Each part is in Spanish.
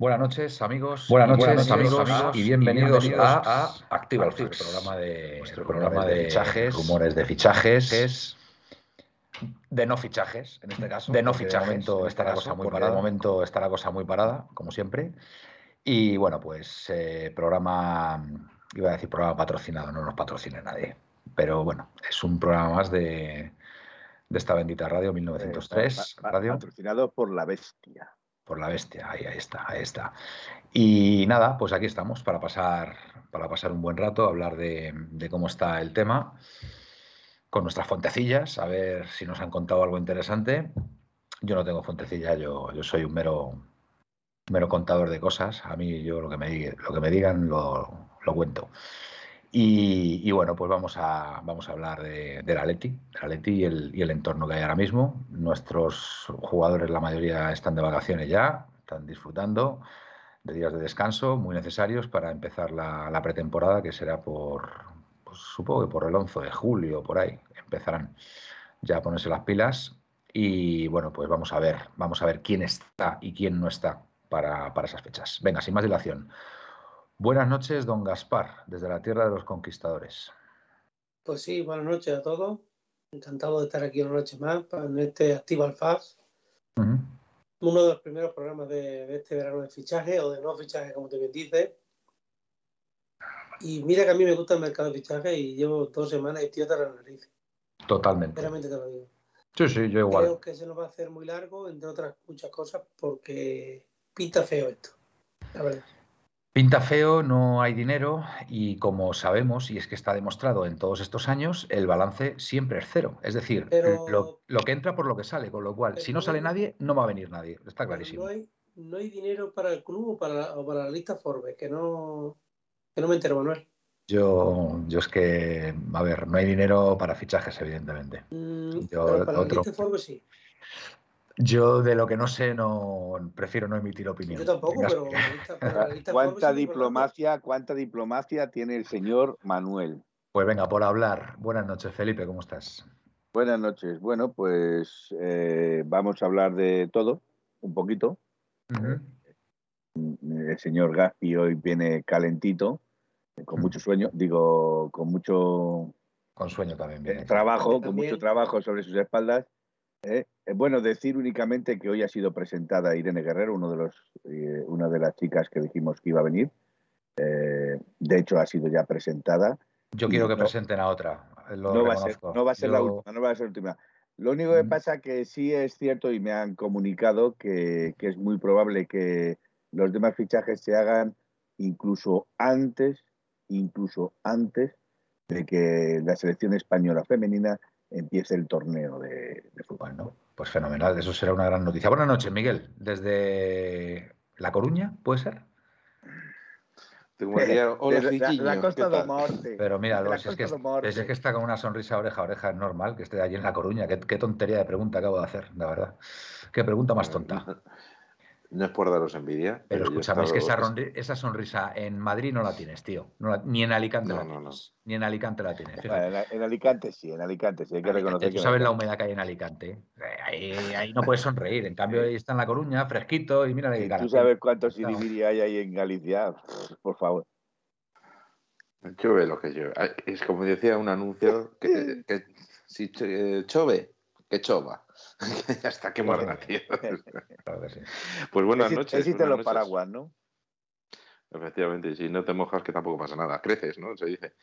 Buenas noches, amigos. Buenas noches, Buenas amigos, amigos, y bienvenidos, y bienvenidos a, a Activa el programa de nuestro programa de de fichajes, rumores de fichajes, es de no fichajes, en este caso. de no fichajes. De momento en está este la cosa muy parada. De momento está la cosa muy parada, como siempre. Y bueno, pues eh, programa, iba a decir programa patrocinado, no nos patrocina nadie. Pero bueno, es un programa más de, de esta bendita radio, 1903, Eh, pa- pa- radio. Patrocinado por la bestia. Por la bestia, ahí, ahí está, ahí está. Y nada, pues aquí estamos para pasar, para pasar un buen rato, hablar de, de cómo está el tema, con nuestras fontecillas, a ver si nos han contado algo interesante. Yo no tengo fontecilla, yo, soy un mero, mero contador de cosas. A mí yo lo que me, lo que me digan lo cuento. Y, bueno, pues vamos a, vamos a hablar de, la Leti, y el, entorno que hay ahora mismo. Nuestros jugadores, la mayoría, están de vacaciones ya, están disfrutando de días de descanso muy necesarios para empezar la, la pretemporada, que será por, pues, supongo que por el 11 de julio, por ahí, empezarán ya a ponerse las pilas. Y bueno, pues vamos a ver, vamos a ver quién está y quién no está para, para esas fechas. Venga, sin más dilación. Buenas noches, don Gaspar, desde la tierra de los conquistadores. Pues sí, buenas noches a todos. Encantado de estar aquí una noche más para- en este Activa Fast, Ujú. uno de los primeros programas de, de este verano de fichaje o de no fichaje, como te bien dices. Y mira que a mí me gusta el mercado de fichaje y llevo dos semanas y estoy hasta la nariz. Totalmente. Sinceramente te lo digo. Sí, sí, yo igual. Creo que se nos va a hacer muy largo, entre otras muchas cosas, porque pinta feo esto. La verdad. Pinta feo, no hay dinero y como sabemos, y es que está demostrado en todos estos años, el balance siempre es cero. Es decir, Pero- lo, lo que entra por lo que sale, con lo cual, si no sale nadie, no va a venir nadie. Está clarísimo. No hay, no hay dinero para el club o para, la- o para la lista Forbes, que no, que no me entero, Manuel. Yo, yo es que, a ver, no hay dinero para fichajes, evidentemente. Mm, Yo, pero para otro- la lista Forbes sí. Yo de lo que no sé, no prefiero no emitir opinión. Yo tampoco, pero ¿Cuánta diplomacia, cuánta diplomacia tiene el señor Manuel? Pues venga, por hablar. Buenas noches, Felipe, ¿cómo estás? Buenas noches. Bueno, pues eh, vamos a hablar de todo, un poquito. El señor Gaspi hoy viene calentito, eh, con mucho sueño, digo, con mucho Con sueño también viene. trabajo, con mucho trabajo sobre sus espaldas. ¿Eh? Eh, Bueno, decir únicamente que hoy ha sido presentada Irene Guerrero, uno de los, eh, una de las chicas que dijimos que iba a venir. Eh, de hecho, ha sido ya presentada. Yo quiero que No. presenten a otra. Lo no va, a ser, reconozco. no va a ser la última, no va a ser la última. Lo único que pasa que sí es cierto y me han comunicado que, que es muy probable que los demás fichajes se hagan incluso antes, incluso antes de que la selección española femenina empiece el torneo de, de fútbol. Bueno, pues fenomenal, eso será una gran noticia. Buenas noches, Miguel, desde La Coruña, ¿puede ser? Hola, la, Fiquiño, la ¿qué Costa do? Morte. Pero mira, la es, es que, es que está con una sonrisa oreja a oreja, es normal que esté allí en La Coruña. Qué, qué tontería de pregunta acabo de hacer, la verdad. Qué pregunta más tonta. No es por daros envidia. Pero he escúchame, es que esa, estado- ronri- esa sonrisa en Madrid no la tienes, tío. No la- ni en Alicante No, la no, tienes. Ni en Alicante la tienes. En, en Alicante sí, en Alicante sí, hay que Alicante, reconocer tú que en sabes la humedad que hay en Alicante. Eh, Ahí, ahí no puedes sonreír. En cambio, ahí está en La Coruña, fresquito, y mira cara. Tú sabes cuántos Estamos. siribiri hay ahí en Galicia, por favor. Chove lo que llueve. Es como decía un anuncio que, que si eh, chove, que chova. Hasta que muerda, tío. Pues buenas noches. Existen los noches. paraguas, ¿no? Efectivamente, y si no te mojas, que tampoco pasa nada. Creces, ¿no? Se dice.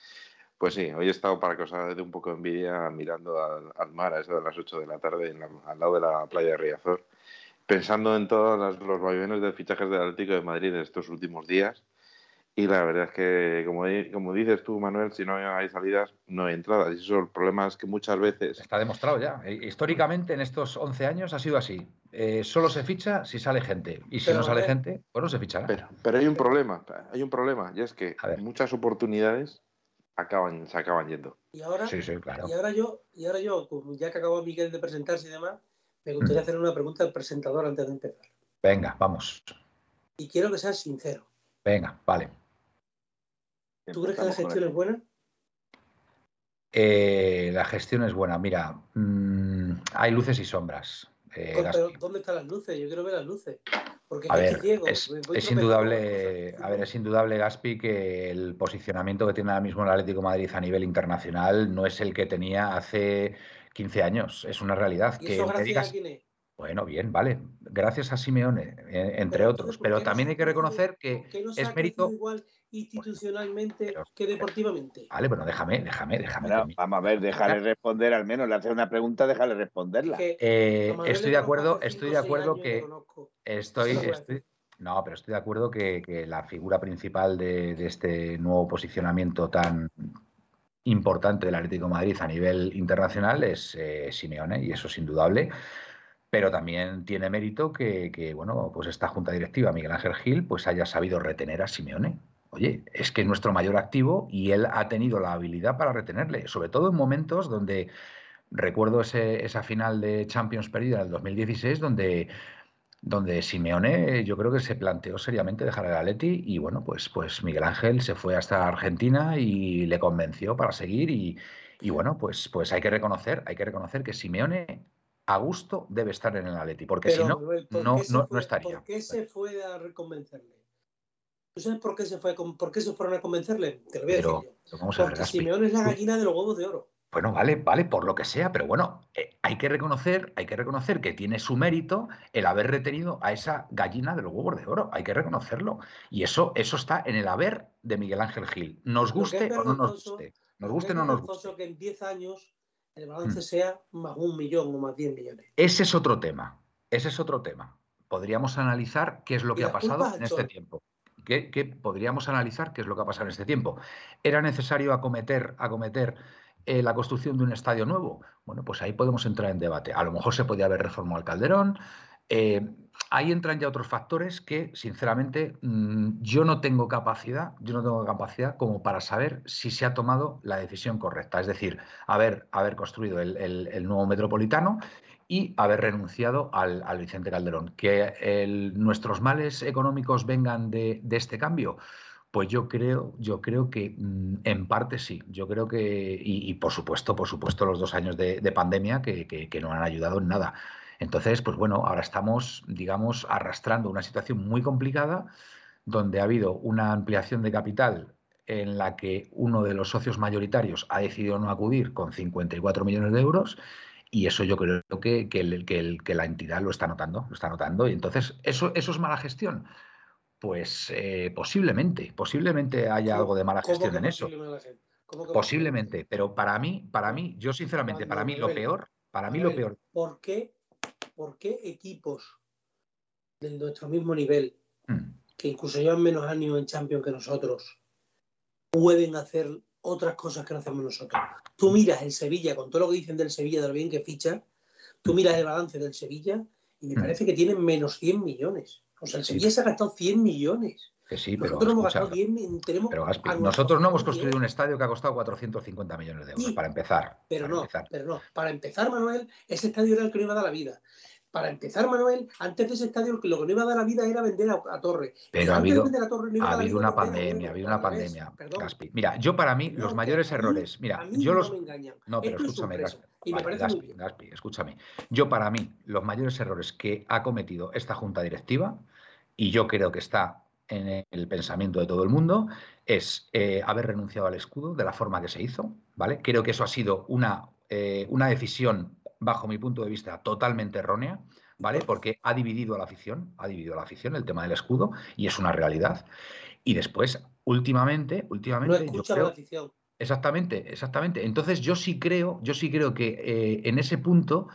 Pues sí, hoy he estado para que os haga de un poco de envidia mirando al, al mar a eso de las 8 de la tarde en la- al lado de la playa de Riazor, pensando en todos los vaivenes de fichajes del Atlético de Madrid en estos últimos días. Y la verdad es que, como, di- como dices tú, Manuel, si no hay salidas, no hay entradas. Y eso el problema es que muchas veces Está demostrado ya. Eh, Históricamente, en estos 11 años ha sido así. Eh, solo se ficha si sale gente. Y si Pero, no sale eh, gente, pues no se fichará. Pero, pero hay un problema, hay un problema, y es que muchas oportunidades acaban, se acaban yendo. Y ahora, Sí, sí, claro. y ahora yo, y ahora yo, ya que acabó Miguel de presentarse y demás, me gustaría hacer una pregunta al presentador antes de empezar. Venga, vamos. Y quiero que seas sincero. Venga, vale. ¿Tú crees que la gestión el- es buena? Eh, la gestión es buena. Mira, mm, hay luces y sombras. Eh, pero ¿dónde están las luces? Yo quiero ver las luces. Porque a ver, es, es indudable, a ver, es indudable, Gaspi, que el posicionamiento que tiene ahora mismo el Atlético de Madrid a nivel internacional no es el que tenía hace 15 años. Es una realidad. ¿Y eso gracias a quién es? Bueno, bien, vale. Gracias a Simeone, eh, entre otros. Pero también hay que reconocer que es mérito. igual institucionalmente que deportivamente. Vale, bueno, déjame, déjame, déjame. vamos a ver, déjale responder al menos. Le hace una pregunta, déjale responderla. Eh, estoy de acuerdo, estoy de acuerdo que. Estoy, estoy, no, pero estoy de acuerdo que, la figura principal de, este nuevo posicionamiento tan importante del Atlético de Madrid a nivel internacional es eh, Simeone, y eso es indudable pero también tiene mérito que, bueno, pues esta junta directiva, Miguel Ángel Gil, pues haya sabido retener a Simeone. Oye, es que es nuestro mayor activo y él ha tenido la habilidad para retenerle, sobre todo en momentos donde recuerdo esa final de Champions perdida en el 2016, donde, donde Simeone yo creo que se planteó seriamente dejar el Atleti y bueno, pues, pues Miguel Ángel se fue hasta Argentina y le convenció para seguir y, y bueno, pues, pues hay que reconocer, hay que reconocer que Simeone a gusto debe estar en el Atleti, porque si no, no, no, estaría. ¿Por qué se fue a reconvencerle? ¿Tú sabes por qué se fue por qué se fueron a convencerle? Te lo voy a decir yo. Vamos a porque Simeone es la gallina de los huevos de oro. Bueno, vale, vale, por lo que sea, pero bueno, eh, hay que reconocer, hay que reconocer que tiene su mérito el haber retenido a esa gallina de los huevos de oro, hay que reconocerlo. Y eso, eso está en el haber de Miguel Ángel Gil. Nos guste o no nos guste. Nos guste o no nos guste. que en 10 años el balance mm. sea más un millón o más 10 millones. Ese es otro tema. Ese es otro tema. Podríamos analizar qué es lo que ha pasado en este tiempo. ¿Qué, podríamos analizar qué es lo que ha pasado en este tiempo. ¿Era necesario acometer, acometer eh, la construcción de un estadio nuevo? Bueno, pues ahí podemos entrar en debate. A lo mejor se podía haber reformado el Calderón. Eh, ahí entran ya otros factores que, sinceramente, mm, yo no tengo capacidad, yo no tengo capacidad como para saber si se ha tomado la decisión correcta. Es decir, haber, haber construido el, nuevo metropolitano y haber renunciado al, Vicente Calderón. Que nuestros males económicos vengan de, este cambio. Pues yo creo, yo creo que mm, en parte sí. Yo creo que, y, por supuesto, por supuesto, los dos años de, pandemia que, que no han ayudado en nada. Entonces, pues bueno, ahora estamos, digamos, arrastrando una situación muy complicada donde ha habido una ampliación de capital en la que uno de los socios mayoritarios ha decidido no acudir con 54 millones de euros y eso yo creo que, que, la entidad lo está notando, lo está notando y entonces eso, eso es mala gestión. Pues eh, posiblemente, posiblemente haya algo de mala gestión en eso. Posiblemente, pero para mí, para mí, yo sinceramente, para mí lo peor, para mí lo peor. ¿Por qué por qué equipos de nuestro mismo nivel, hmm. que incluso llevan menos años en Champions que nosotros, pueden hacer otras cosas que no hacemos nosotros. Tú miras el Sevilla, con todo lo que dicen del Sevilla, de lo bien que ficha, tú miras el balance del Sevilla y me hmm. parece que tienen menos 100 millones. O sea, el Sevilla se ha gastado 100 millones. Que sí, pero, nosotros no hemos construido un estadio que ha costado 450 millones de euros, para empezar. Pero no, pero no. Para empezar, Manuel, ese estadio era el que no iba a dar la vida. Para empezar, Manuel, antes de ese estadio lo que no iba a dar la vida era vender a, Torre. Pero ha habido, ha habido una pandemia, ha habido una pandemia, Gaspi. Mira, yo para mí, los mayores errores, mira, yo los... No, pero escúchame, Gaspi, Gaspi, escúchame. Yo para mí, los mayores errores que ha cometido esta junta directiva, y yo creo que está en el pensamiento de todo el mundo es eh, haber renunciado al escudo de la forma que se hizo, ¿vale? Creo que eso ha sido una, eh, una decisión, bajo mi punto de vista, totalmente errónea, ¿vale? Porque ha dividido a la afición, ha dividido a la afición el tema del escudo y es una realidad. Y después, últimamente, últimamente, no yo creo, la afición. Exactamente, exactamente. Entonces yo sí creo, yo sí creo que eh, en ese punto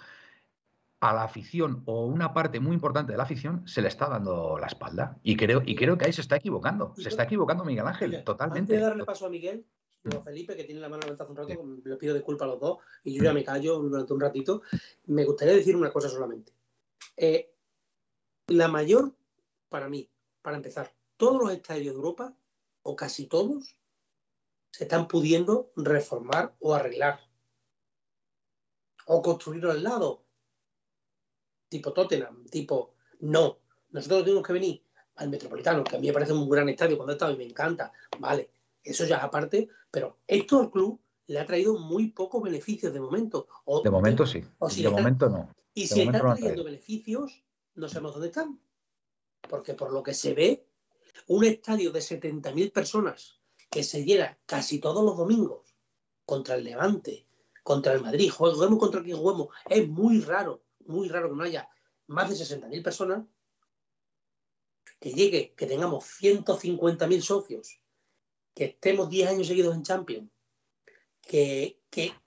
a la afición o una parte muy importante de la afición se le está dando la espalda. Y creo, y creo que ahí se está equivocando. Se está equivocando Miguel Ángel, totalmente. Antes de darle paso a Miguel, a Felipe, que tiene la mano levantada un rato, le pido disculpas a los dos y yo ya me callo durante un ratito. Me gustaría decir una cosa solamente. Eh, la mayor, para mí, para empezar, todos los estadios de Europa, o casi todos, se están pudiendo reformar o arreglar. O construir al lado, tipo Tottenham, tipo no. Nosotros tenemos que venir al Metropolitano, que a mí me parece un gran estadio cuando he estado y me encanta, vale, eso ya es aparte, pero esto al club le ha traído muy pocos beneficios de momento. de momento sí. de momento no. Y si está trayendo beneficios, no sabemos dónde están. Porque por lo que se ve, un estadio de 70.000 personas que se llena casi todos los domingos contra el Levante, contra el Madrid, juguemos contra quien juguemos, es muy raro, muy raro que no haya más de 60.000 personas, que llegue, que tengamos 150.000 socios, que estemos 10 años seguidos en Champions, que,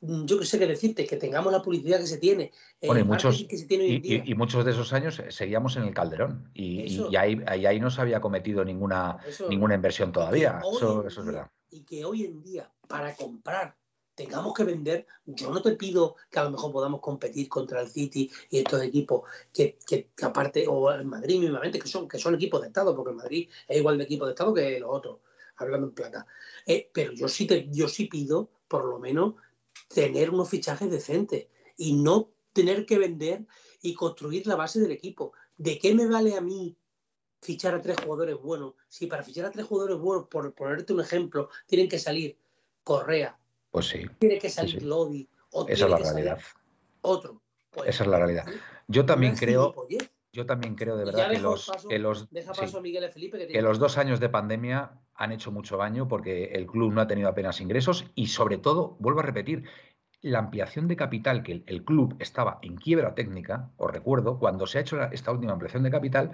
yo que sé qué decirte, que tengamos la publicidad que se tiene, y, muchos, y, muchos de esos años seguíamos en el Calderón y, ahí, ahí, no se había cometido ninguna, ninguna inversión todavía. Eso, es verdad. Y que hoy en día, para comprar tengamos que vender, yo no te pido que a lo mejor podamos competir contra el City y estos equipos que, aparte, o el Madrid mismamente, que son, que son equipos de Estado, porque el Madrid es igual de equipo de Estado que los otros, hablando en plata. Eh, pero yo sí, te, yo sí pido, por lo menos, tener unos fichajes decentes y no tener que vender y construir la base del equipo. ¿De qué me vale a mí fichar a tres jugadores buenos si para fichar a tres jugadores buenos, por ponerte un ejemplo, tienen que salir Correa, pues sí. Tiene que salir Lodi. Esa es la realidad. Otro. Pues, Esa es la realidad. Yo también creo. Yo también creo de verdad que los, que, los, que los dos años de pandemia han hecho mucho daño porque el club no ha tenido apenas ingresos y sobre todo, vuelvo a repetir, la ampliación de capital, que el, club estaba en quiebra técnica, os recuerdo, cuando se ha hecho esta última ampliación de capital,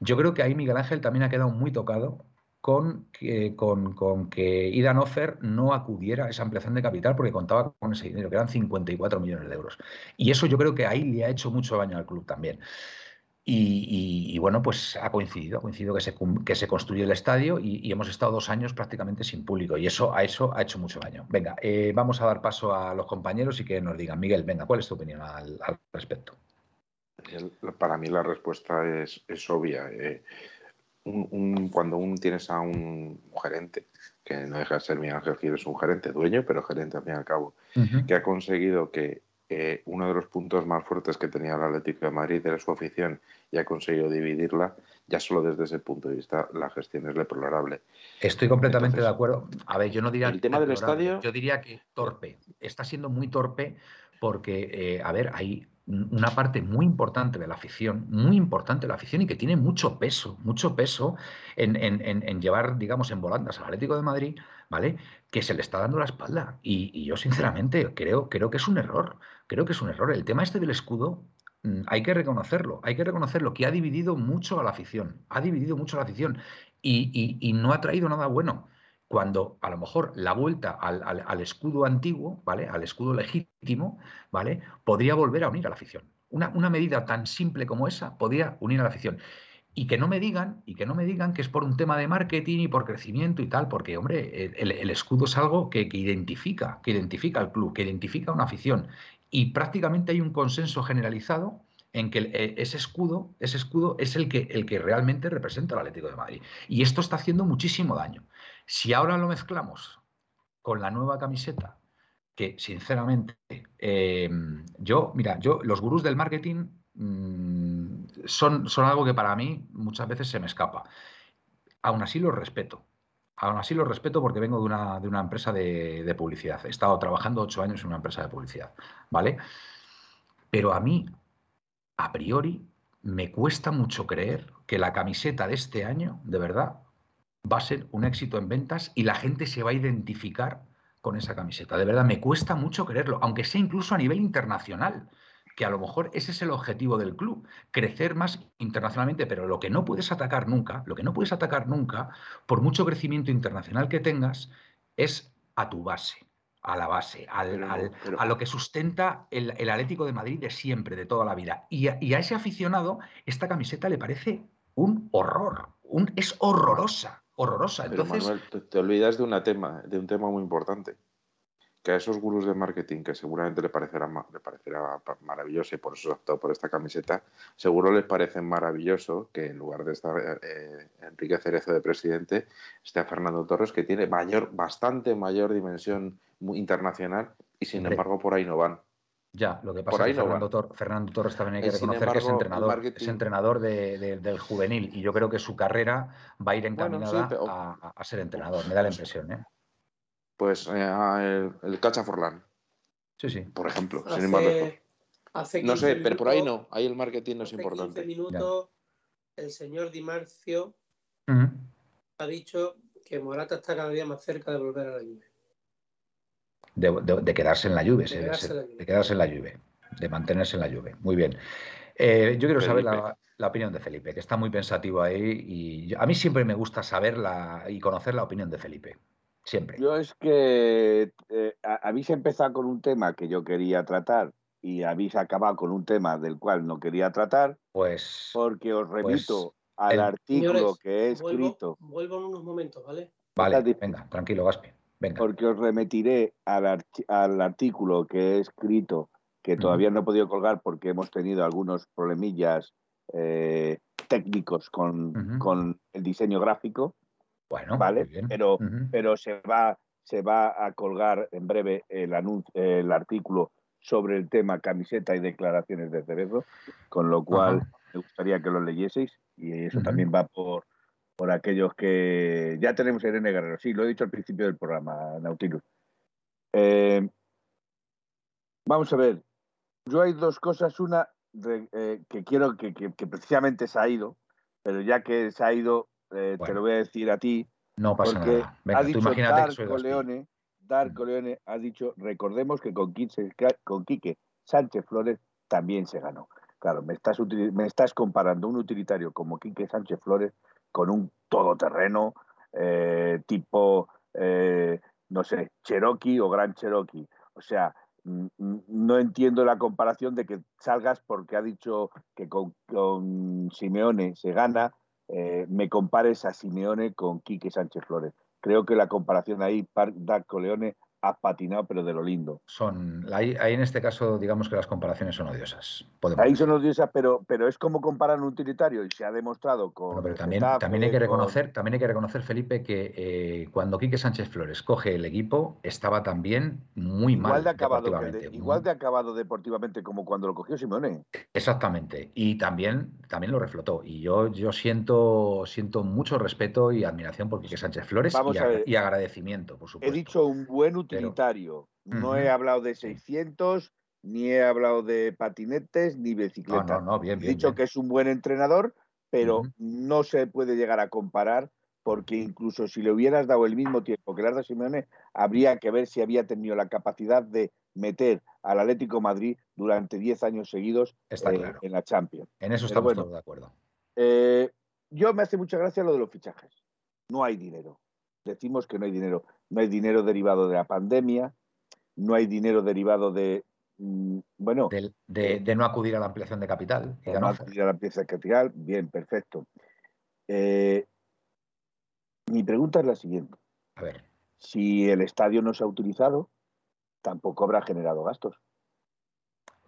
yo creo que ahí Miguel Ángel también ha quedado muy tocado con que, con, con que Idan Offer no acudiera a esa ampliación de capital porque contaba con ese dinero, que eran 54 millones de euros. Y eso yo creo que ahí le ha hecho mucho daño al club también. Y, bueno, pues ha coincidido, ha coincidido que se, que se construyó el estadio y, hemos estado dos años prácticamente sin público y eso a eso ha hecho mucho daño. Venga, eh, vamos a dar paso a los compañeros y que nos digan, Miguel, venga, ¿cuál es tu opinión al, respecto? para mí la respuesta es, es obvia. Eh, un, cuando un, tienes a un gerente, que no deja de ser mi Ángel Gil, es un gerente dueño, pero gerente al fin y al cabo, que ha conseguido que uno de los puntos más fuertes que tenía el Atlético de Madrid era su afición y ha conseguido dividirla, ya solo desde ese punto de vista la gestión es deplorable. Estoy completamente de acuerdo. A ver, yo no diría... El tema del estadio... Yo diría que torpe. Está siendo muy torpe porque, eh, a ver, hay una parte muy importante de la afición, muy importante de la afición y que tiene mucho peso, mucho peso en, llevar, digamos, en volandas al Atlético de Madrid, ¿vale? Que se le está dando la espalda. Y, yo, sinceramente, creo, creo que es un error. Creo que es un error. El tema este del escudo, mm, hay que reconocerlo, hay que reconocerlo, que ha dividido mucho a la afición, ha dividido mucho a la afición y no ha traído nada bueno cuando a lo mejor la vuelta al, escudo antiguo, ¿vale? Al escudo legítimo, ¿vale? Podría volver a unir a la afición. Una, medida tan simple como esa podría unir a la afición. Y que no me digan, y que no me digan que es por un tema de marketing y por crecimiento y tal, porque, hombre, el, escudo es algo que, identifica, que identifica al club, que identifica una afición. Y prácticamente hay un consenso generalizado en que eh, ese escudo, ese escudo es el que, el que realmente representa al Atlético de Madrid. Y esto está haciendo muchísimo daño. Si ahora lo mezclamos con la nueva camiseta, que sinceramente, em, yo, mira, yo, los gurús del marketing mm, son, son algo que para mí muchas veces se me escapa. Aún así los respeto. Aún así los respeto porque vengo de una, de una empresa de, de, publicidad. He estado trabajando ocho años en una empresa de publicidad, ¿vale? Pero a mí, a priori, me cuesta mucho creer que la camiseta de este año, de verdad, va a ser un éxito en ventas y la gente se va a identificar con esa camiseta. De verdad, me cuesta mucho creerlo, aunque sea incluso a nivel internacional, que a lo mejor ese es el objetivo del club, crecer más internacionalmente, pero lo que no puedes atacar nunca, lo que no puedes atacar nunca, por mucho crecimiento internacional que tengas, es a tu base, a la base, a lo que sustenta el, Atlético de Madrid de siempre, de toda la vida. Y a, y a ese aficionado, esta camiseta le parece un horror, un, es horrorosa horrorosa. Pero Manuel, te, olvidas de, una tema, de un tema muy importante. Que a esos gurús de marketing, que seguramente le parecerá, le parecerá maravilloso y por eso optó por esta camiseta, seguro les parece maravilloso que en lugar de estar eh, Enrique Cerezo de presidente, esté a Fernando Torres, que tiene mayor, bastante mayor dimensión internacional y sin embargo por ahí no van. Ya, lo que pasa es que Fernando, Torres también hay que reconocer que es entrenador, es entrenador del juvenil y yo creo que su carrera va a ir encaminada a, ser entrenador, me da la impresión. ¿eh? Pues eh, el, el Cacha Forlán. Sí, sí. Por ejemplo, Hace- sin ir más lejos. hace No sé, 15 pero por ahí no. Ahí el marketing no es hace importante. 15 minutos el señor Di Marcio ha dicho que Morata está cada día más cerca de volver a la Juve. de, de- de quedarse en la lluvia, De se- quedarse se- en la Juve. de quedarse en la lluvia, de mantenerse en la lluvia. Muy bien. Eh, yo quiero saber la, la opinión de Felipe, que está muy pensativo ahí y yo- a mí siempre me gusta saber la, y conocer la opinión de Felipe. Siempre. Yo es que eh, a- habéis empezado con un tema que yo quería tratar y habéis acabado con un tema del cual no quería tratar, Pues porque os remito al el- artículo Señores, que he escrito, vuelvo en unos momentos, ¿vale? vale, venga, tranquilo, Gaspi. Venga. porque os remitiré al, archi- al artículo que he escrito, que todavía no he podido colgar porque hemos tenido algunos problemillas eh, técnicos con, con el diseño gráfico, Bueno, ¿vale? Pero, pero se va, se va a colgar en breve el, anuncio, el artículo sobre el tema camiseta y declaraciones de cerebro, con lo cual me gustaría que lo leyeseis y eso también va por, por aquellos que ya tenemos a Irene Guerrero, sí, lo he dicho al principio del programa, Nautilus. Eh, vamos a ver, yo hay dos cosas, una de- eh, que quiero que, que- que precisamente se ha ido, pero ya que se ha ido, eh, te lo voy a decir a ti, No pasa porque nada. Venga, ha tú dicho imagínate que soy Darko Gaspi. Leone, Darko Leone ha dicho, recordemos que con Quique, con Quique Sánchez Flores también se ganó. Claro, me estás, me estás comparando un utilitario como Quique Sánchez Flores con un todoterreno eh, tipo, eh, no sé, Cherokee o Gran Cherokee. O sea, mm, mm, no entiendo la comparación de que salgas porque ha dicho que con, con Simeone se gana, eh, me compares a Simeone con Quique Sánchez Flores. Creo que la comparación ahí, Darko Leone ha patinado, pero de lo lindo. Son, ahí, ahí en este caso, digamos que las comparaciones son odiosas. Podemos Ahí decir. son odiosas, pero, pero es como comparar un utilitario y se ha demostrado con. Bueno, pero también, Getafe, también hay que con- reconocer, también hay que reconocer, Felipe, que eh, cuando Quique Sánchez Flores coge el equipo, estaba también muy mal igual de acabado el de- deportivamente. igual de acabado deportivamente como cuando lo cogió Simeone. Exactamente. Y también, también lo reflotó. Y yo, yo siento, siento mucho respeto y admiración por Quique Sánchez Flores Vamos y, a agra- ver. y agradecimiento, por He supuesto. dicho un buen utilitario. No he hablado de Sí. 600, ni he hablado de patinetes, ni bicicletas. no, no, bien, He bien. dicho bien. que es un buen entrenador, pero no se puede llegar a comparar porque incluso si le hubieras dado el mismo tiempo que le has dado a Simeone, habría que ver si había tenido la capacidad de meter al Atlético Madrid durante 10 años seguidos Está eh, claro. en la Champions. En eso estamos bueno. todos de acuerdo. Eh, yo me hace mucha gracia lo de los fichajes. No hay dinero. Decimos que no hay dinero. No hay dinero derivado de la pandemia, no hay dinero derivado de, mm, bueno, Del- de, de no acudir a la ampliación de capital. de de no acudir a la pieza capital. Bien, perfecto. Eh, mi pregunta es la siguiente. A ver, Si el estadio no se ha utilizado, tampoco habrá generado gastos.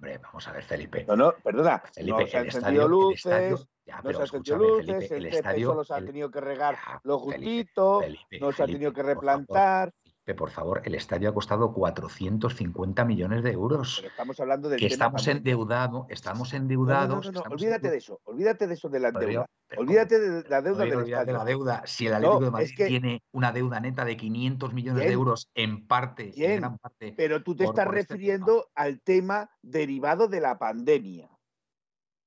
Hombre, vamos a ver, Felipe. No, no, perdona, Felipe, no se han encendido luces, estadio, ya, no se han encendido luces, Felipe, el el estadio, solo se ha tenido que regar ya, lo justito, Felipe, no se ha tenido que replantar. Felipe, por favor, el estadio ha costado 450 millones de euros. Pero estamos hablando del Que tema estamos endeudados, estamos endeudados. no, no, no, estamos olvídate de eso, olvídate de eso de la deuda. Olvídate de la deuda del olvídate de la deuda. Si el Atlético de Madrid es que- tiene una deuda neta de 500 millones de euros en parte, Bien, en gran parte, Pero tú te por- estás por este refiriendo al tema derivado de la pandemia.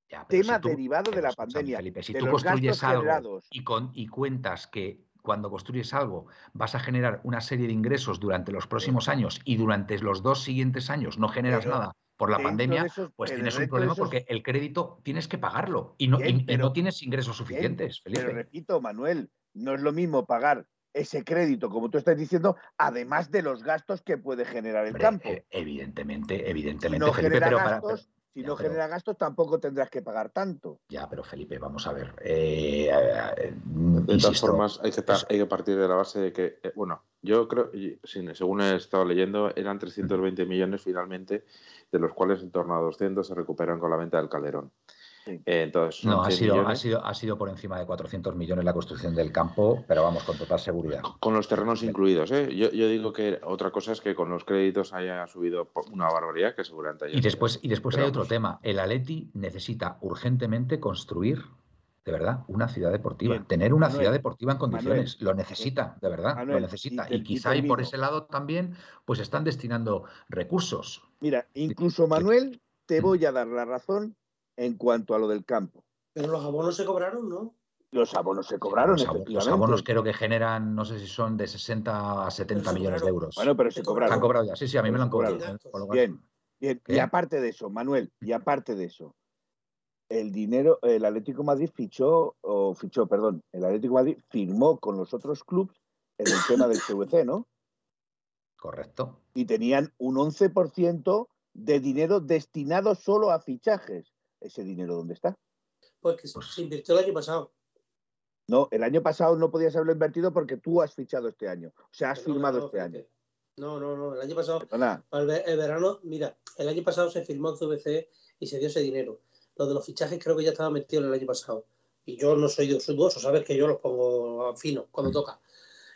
Ya, tema si tú- derivado de la pandemia, Felipe, si de tú construyes algo generados. y, con, y cuentas que cuando construyes algo vas a generar una serie de ingresos durante los próximos años y durante los dos siguientes años no generas Pero nada por la pandemia, de esos- pues pero tienes un problema esos- porque el crédito tienes que pagarlo y no, y- Bien, y pero- no tienes ingresos suficientes, Pero repito, Manuel, no es lo mismo pagar ese crédito, como tú estás diciendo, además de los gastos que puede generar el Hombre, campo. eh, evidentemente, evidentemente, no Felipe, pero para- si ya, no pero- genera gastos, tampoco tendrás que pagar tanto. Ya, pero Felipe, vamos a ver. eh, eh, De todas insisto, formas, hay que, hay partir de la base de que, eh, bueno, yo creo, según he estado leyendo, eran 320 millones finalmente, de los cuales en torno a 200 se recuperan con la venta del Calderón. Sí. Eh, entonces, No, ha 100 sido, ha, sido, ha sido por encima de 400 millones la construcción del campo, pero vamos, con total seguridad. con los terrenos incluidos. ¿eh? Yo, yo digo que otra cosa es que con los créditos haya subido una barbaridad que seguramente haya Y después, y después hay otro tema. El Atleti necesita urgentemente construir de verdad, una ciudad deportiva. Bien, Tener una Manuel, ciudad deportiva en condiciones. Manuel, lo necesita, de verdad, Manuel, lo necesita. y te- Y, quizá y por ese lado también, pues están destinando recursos. Mira, incluso Manuel, te voy a dar la razón en cuanto a lo del campo. Pero los abonos se cobraron, ¿no? Los abonos se cobraron, los, abonos creo que generan, no sé si son de 60 a 70 se millones de cobraron. euros. Bueno, pero Se se Se cobraron. han cobrado ya. Sí, sí, a mí me lo han cobrado. cobraron. ¿eh? Lo Bien, bien. Y aparte de eso, Manuel, y aparte de eso, el dinero, el Atlético de Madrid fichó, o fichó, perdón, el Atlético de Madrid firmó con los otros clubes en el tema del CVC, ¿no? Correcto. Y tenían un 11% de dinero destinado solo a fichajes. ¿Ese dinero dónde está? Pues que Pues- se invirtió el año pasado. No, el año pasado no podías haberlo invertido porque tú has fichado este año. O sea, has firmado no, este año. No, no, no. El año pasado, Perdona, el verano, mira, el año pasado se firmó el CVC y se dio ese dinero. Lo de los fichajes creo que ya estaba metido en el año pasado. Y yo no soy de dudoso, sabes que yo los pongo fino cuando toca.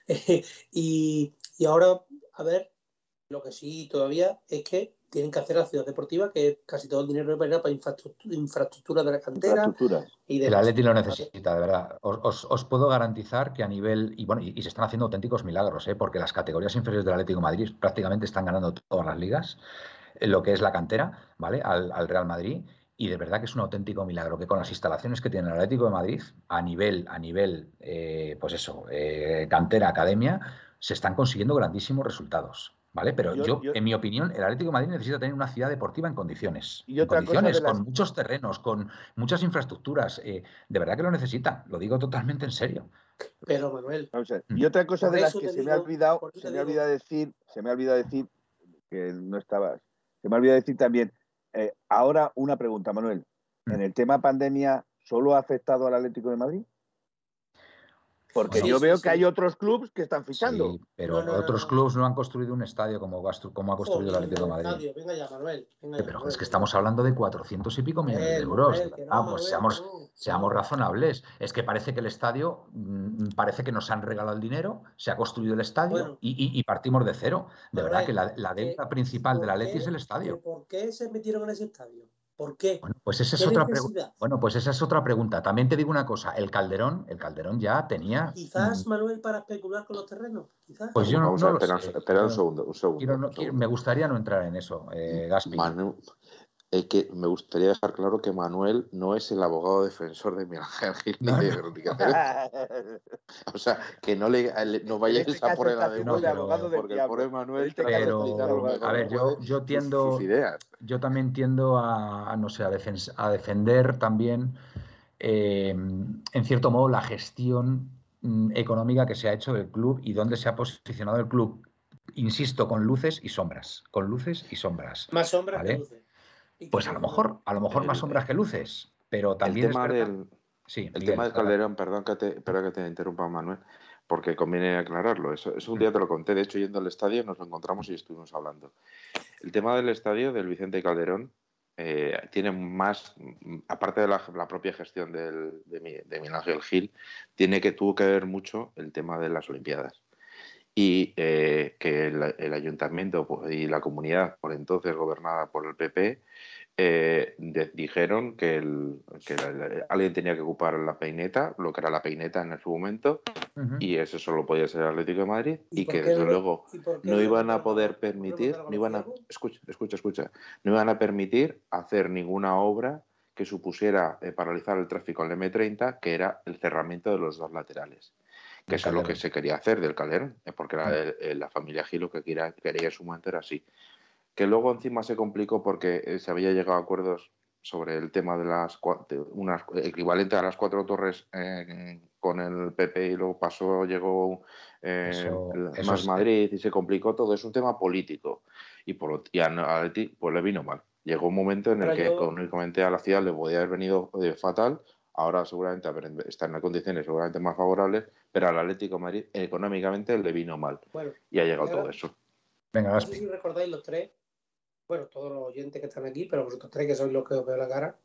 y, y ahora, a ver, lo que sí todavía es que tienen que hacer la ciudad deportiva, que casi todo el dinero va a ir para infraestructura, infraestructura de la cantera y El demás. Atleti lo necesita, de verdad. Os, os- os puedo garantizar que a nivel, y bueno, y, y se están haciendo auténticos milagros, ¿eh? porque las categorías inferiores del Atlético de Madrid prácticamente están ganando todas las ligas, en lo que es la cantera, ¿vale? Al, al Real Madrid. Y de verdad que es un auténtico milagro que con las instalaciones que tiene el Atlético de Madrid, a nivel, a nivel, eh, pues eso, eh, cantera, academia, se están consiguiendo grandísimos resultados. ¿Vale? Pero Yo- yo, yo- en mi opinión, el Atlético de Madrid necesita tener una ciudad deportiva en condiciones. Y en otra cosa de condiciones, las- con muchos terrenos, con muchas infraestructuras. eh, de verdad que lo necesita, lo digo totalmente en serio. Pero, Manuel, Vamos a ver, Mm. Y otra cosa de las que se me ha olvidado, se me ha olvidado decir, se me ha olvidado decir que no estabas. Se me ha olvidado decir también. eh, ahora una pregunta, Manuel. Mm. En el tema pandemia, ¿solo ha afectado al Atlético de Madrid? Porque Bueno, yo sí, veo sí, que sí. hay otros clubes que están fichando. Sí, pero No, no, no, otros no. clubes no han construido un estadio como, ha construido el Atlético de Madrid. estadio, Venga ya, Manuel. Venga Sí, ya, Pero Manuel. es que estamos hablando de 400 y pico millones de euros. Manuel, que no, Manuel, que seamos, no. seamos No. razonables. Es que parece que el estadio, mm, parece que nos han regalado el dinero, se ha construido el estadio Bueno. y, y- y partimos de cero. De Manuel, verdad que la, la deuda principal ¿por del Atleti es el estadio. ¿Por qué se metieron en ese estadio? ¿Por qué? Bueno, pues esa es ¿Qué otra pregunta. Bueno, pues esa es otra pregunta. También te digo una cosa, el Calderón, el Calderón ya tenía. Quizás, Manuel, para especular con los terrenos. Quizás. Pues yo no, no espera, sé. espera un segundo, un segundo. quiero- no- un quiero- segundo. me gustaría no entrar en eso, eh, Gaspi. Manu, es que me gustaría dejar claro que Manuel no es el abogado defensor de Miguel Ángel Gil ni No, de no. O sea, que no le, le- no vayáis este a por el de abogado porque el pobre Manuel Este del mejor A ver, yo, yo tiendo, sus ideas. yo también tiendo a, a, no sé, a, defen- a defender también, eh, en cierto modo, la gestión mm, económica que se ha hecho del club y dónde se ha posicionado el club. Insisto, con luces y sombras, con luces y sombras. Más sombras Vale. que luces. Pues a lo mejor, a lo mejor más El- sombras que luces, pero El también es tema del, Sí, El Miguel, tema de ahora- Calderón, perdón que te, perdón que te interrumpa, Manuel, porque conviene aclararlo. Eso, eso un día te lo conté, de hecho, yendo al estadio nos lo encontramos y estuvimos hablando. El tema del estadio del Vicente Calderón eh, tiene más, mm, aparte de la, la propia gestión del, de, Mi- de Miguel Ángel Gil, tiene que, tuvo que ver mucho el tema de las Olimpiadas. Y eh, que el, el ayuntamiento pues, y la comunidad, por entonces gobernada por el PP, eh, de- dijeron que, el- que la- alguien tenía que ocupar la peineta, lo que era la peineta en su momento, y eso solo podía ser el Atlético de Madrid, y, que desde luego no iban a poder permitir, no iban a, escucha, escucha, escucha, no iban a permitir hacer ninguna obra que supusiera eh, paralizar el tráfico en la M30, que era el cerramiento de los dos laterales. Que eso es lo que se quería hacer del Calderón, eh, porque era Mm. la familia Gil lo que quería, quería su momento era así. Que luego encima se complicó porque eh, se había llegado a acuerdos sobre el tema de las de unas equivalente a las cuatro torres eh, con el PP y luego pasó, llegó eh, Eso- eso más es- Madrid y se complicó todo. Es un tema político y, por, y a a pues le vino mal. Llegó un momento en el que yo- económicamente a la ciudad le podía haber venido eh, fatal. Ahora seguramente está en las condiciones seguramente más favorables, pero al Atlético de Madrid económicamente le vino mal Bueno, y ha llegado todo eso. Venga, no sé si recordáis los tres, bueno, todos los oyentes que están aquí, pero vosotros tres que sois los que os veo la cara.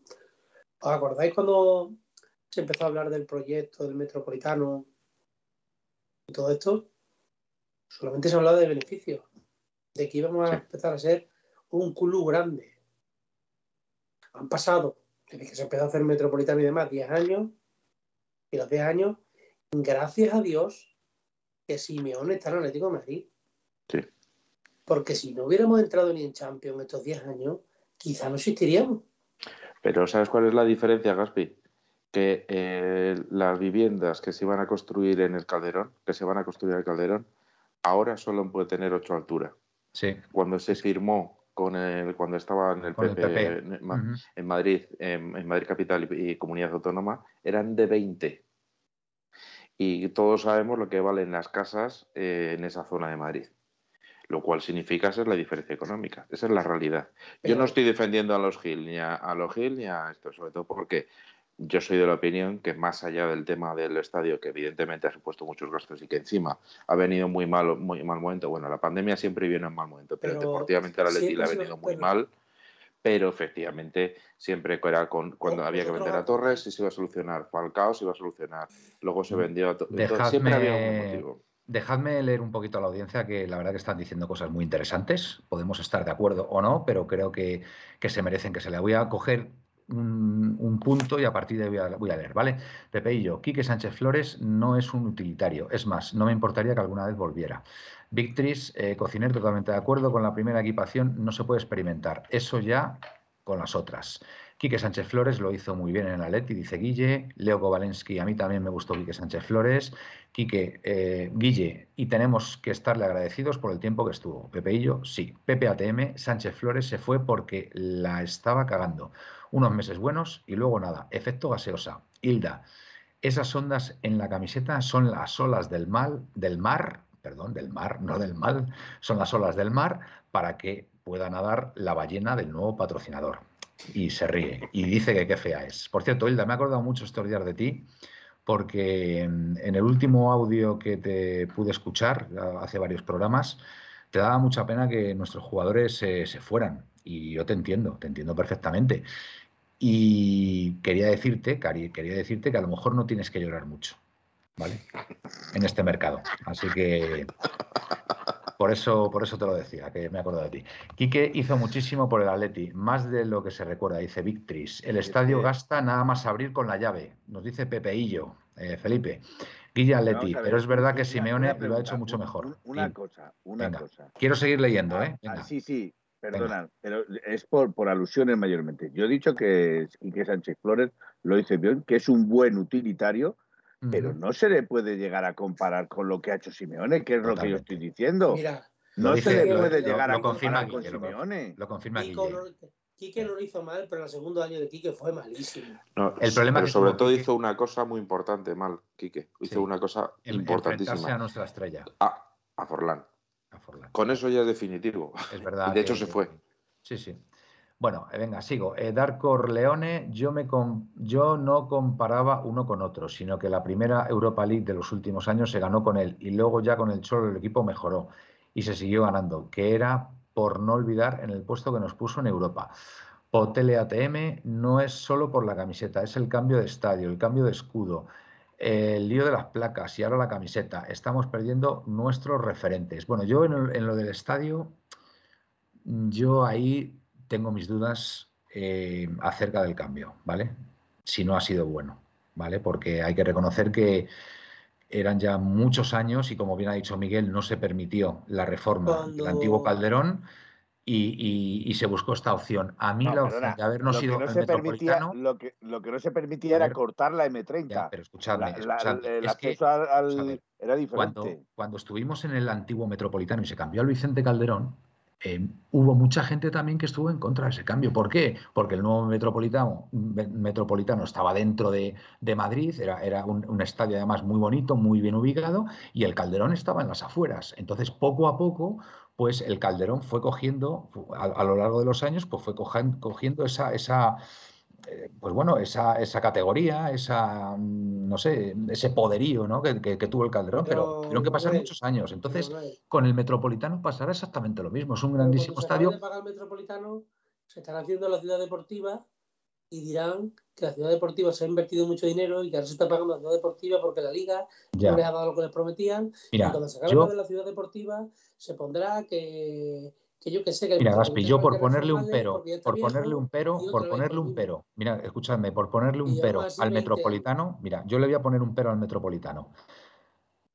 ¿Os acordáis cuando se empezó a hablar del proyecto del metropolitano y todo esto? Solamente se hablaba de beneficios, de que íbamos a empezar a ser un club grande. Han pasado, desde que se empezó a hacer metropolitano y demás, 10 años, y los 10 años, gracias a Dios que Simeone está en Atlético de Madrid. Sí. Porque si no hubiéramos entrado ni en Champions estos 10 años, quizá no existiríamos. Pero ¿sabes cuál es la diferencia, Gaspi? Que eh, las viviendas que se iban a construir en el Calderón, que se van a construir en el Calderón, ahora solo puede tener ocho alturas. Sí. Cuando se firmó con el, cuando estaba en el PP, PP. en, Ma- Ujú. en Madrid, en, en Madrid Capital y, y Comunidad Autónoma, eran de 20. Y todos sabemos lo que valen las casas eh, en esa zona de Madrid. Lo cual significa esa es la diferencia económica. Esa es la realidad. Yo no estoy defendiendo a los Gil ni a, a los Gil ni a esto, sobre todo porque yo soy de la opinión que más allá del tema del estadio, que evidentemente ha supuesto muchos gastos y que encima ha venido muy mal, muy mal momento. Bueno, la pandemia siempre viene en mal momento, pero, Pero deportivamente la Leti le ha venido muy pero- mal. Pero efectivamente, siempre era con, cuando había que vender a Torres y se iba a solucionar. Falcao se iba a solucionar. Luego se Mm. vendió a to- Dejadme- Siempre había un motivo. Dejadme leer un poquito a la audiencia, que la verdad que están diciendo cosas muy interesantes. Podemos estar de acuerdo o no, pero creo que, que se merecen que se le. Voy a coger un, un punto y a partir de ahí voy a, voy a leer, ¿vale? Pepe y yo, Quique Sánchez Flores no es un utilitario. Es más, no me importaría que alguna vez volviera. Victris, eh, cocinero, totalmente de acuerdo. Con la primera equipación no se puede experimentar. Eso ya con las otras. Quique Sánchez Flores lo hizo muy bien en el Atleti, dice Guille. Leo Kovalensky, a mí también me gustó Quique Sánchez Flores. Quique, eh, Guille, y tenemos que estarle agradecidos por el tiempo que estuvo. Pepe y yo, sí. Pepe ATM, Sánchez Flores se fue porque la estaba cagando. Unos meses buenos y luego nada. Efecto gaseosa. Hilda, esas ondas en la camiseta son las olas del mal, del mar, perdón, del mar, no del mal, son las olas del mar para que pueda nadar la ballena del nuevo patrocinador. Y se ríe y dice que qué fea es. Por cierto, Hilda, me he acordado mucho estos días de ti porque en, el último audio que te pude escuchar hace varios programas, te daba mucha pena que nuestros jugadores se, se fueran. Y yo te entiendo, te entiendo perfectamente. Y quería decirte, Cari, quería decirte que a lo mejor no tienes que llorar mucho, ¿vale? En este mercado. Así que por eso, por eso te lo decía, que me acuerdo de ti. Quique hizo muchísimo por el Atleti, más de lo que se recuerda, dice Victris. El estadio gasta nada más abrir con la llave, nos dice Pepeillo, eh, Felipe. Guille Atleti, ver, pero es verdad que Simeone lo ha hecho mucho mejor. un- Una cosa, una Venga. cosa. quiero seguir leyendo, Ah, ¿eh? ah, sí, sí, perdona, pero es por, por alusiones mayormente. Yo he dicho que Quique Sánchez Flores lo dice bien, que es un buen utilitario, pero no se le puede llegar a comparar con lo que ha hecho Simeone, que es lo que yo estoy diciendo. Mira, no se dice- le puede lo- llegar lo a comparar con con- Simeone. Lo confirma Kiko Quique no lo hizo mal, pero el segundo año de Quique fue malísimo. No, El problema pero que sobre todo Quique- hizo una cosa muy importante, mal, Quique. Hizo Sí. una cosa En- enfrentarse a importantísima. nuestra estrella, A, a Forlán. a Forlán. Con eso ya es definitivo. Es verdad. Y de hecho que- se fue. Sí, sí. Bueno, eh, venga, sigo. Eh, Dark Corleone, yo, no comparaba uno con otro, sino que la primera Europa League de los últimos años se ganó con él y luego ya con el Cholo el equipo mejoró y se siguió ganando, que era por no olvidar en el puesto que nos puso en Europa. Potele ATM no es solo por la camiseta, es el cambio de estadio, el cambio de escudo, el lío de las placas y ahora la camiseta. Estamos perdiendo nuestros referentes. Bueno, yo en lo del estadio, yo ahí tengo mis dudas eh, acerca del cambio, ¿vale? Si no ha sido bueno, ¿vale? Porque hay que reconocer que eran ya muchos años y como bien ha dicho Miguel, no se permitió la reforma Cuando- del antiguo Calderón y, y- y se buscó esta opción. A mí No, la perdona, opción de habernos lo que ido no permitía, metropolitano... lo que, lo que no se permitía era cortar la M30. Ya, pero escuchadme, La- la- escuchadme, el es que- acceso al, al- ver, era diferente. cuando, cuando estuvimos en el antiguo metropolitano y se cambió al Vicente Calderón, eh, hubo mucha gente también que estuvo en contra de ese cambio. ¿Por qué? Porque el nuevo metropolitano, me- metropolitano estaba dentro de, de Madrid, era, era un, estadio además muy bonito, muy bien ubicado, y el Calderón estaba en las afueras. Entonces, poco a poco, pues el Calderón fue cogiendo, a, lo largo de los años, pues fue cogiendo esa, pues bueno, esa, esa categoría, esa, mm, no sé, ese poderío ¿no? que, que- que tuvo el Calderón, pero, tuvieron que pasar muchos años. Entonces, con el Metropolitano pasará exactamente lo mismo. Es un grandísimo se estadio. pagar el Metropolitano, se estará haciendo la ciudad deportiva y dirán que la ciudad deportiva se ha invertido mucho dinero y que ahora se está pagando la ciudad deportiva porque la liga Ya, no les ha dado lo que les prometían. y mira, cuando se acabe yo, de la ciudad deportiva, se pondrá que, que yo que sé que Mira, Gaspi, yo por ponerle un pero, por ponerle un pero, por ponerle un pero, mira, escúchame, por ponerle un pero al 20 años. Metropolitano, mira, yo le voy a poner un pero al Metropolitano.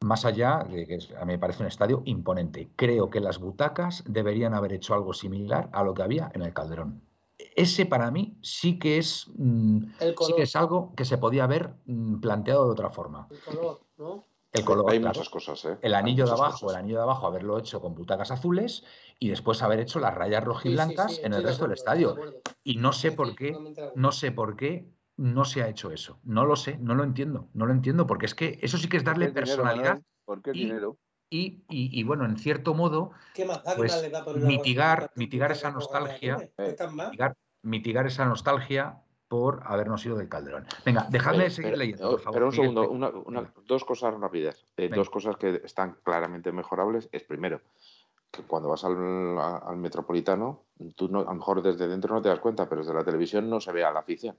Más allá de que a mí me parece un estadio imponente. Creo que las butacas deberían haber hecho algo similar a lo que había en el Calderón. Ese para mí sí que es, mm, El sí que es algo que se podía haber mm, planteado de otra forma. el color, ¿no? El color, Hay claro. muchas cosas, ¿eh? El anillo de abajo, cosas. el anillo de abajo, haberlo hecho con butacas azules y después haber hecho las rayas Sí, sí, rojiblancas sí, en el resto del estadio. Y no sé por qué, no sé por qué no se ha hecho eso. No lo sé, no lo entiendo, no lo entiendo, porque es que eso sí que es darle dinero, personalidad porque es y- dinero. y, y- y, bueno, en cierto modo, ¿Qué más da? ¿Qué pues, mitigar- mitigar esa nostalgia. ¿Qué mitigar esa nostalgia por habernos ido del Calderón. Venga, dejadme Pero- seguir pero- leyendo, por favor. Pero un segundo, una- una- dos cosas rápidas. Eh, dos cosas que están claramente mejorables. Es primero, que cuando vas al, metropolitano, tú no, a lo mejor desde dentro no te das cuenta, pero desde la televisión no se ve a la afición.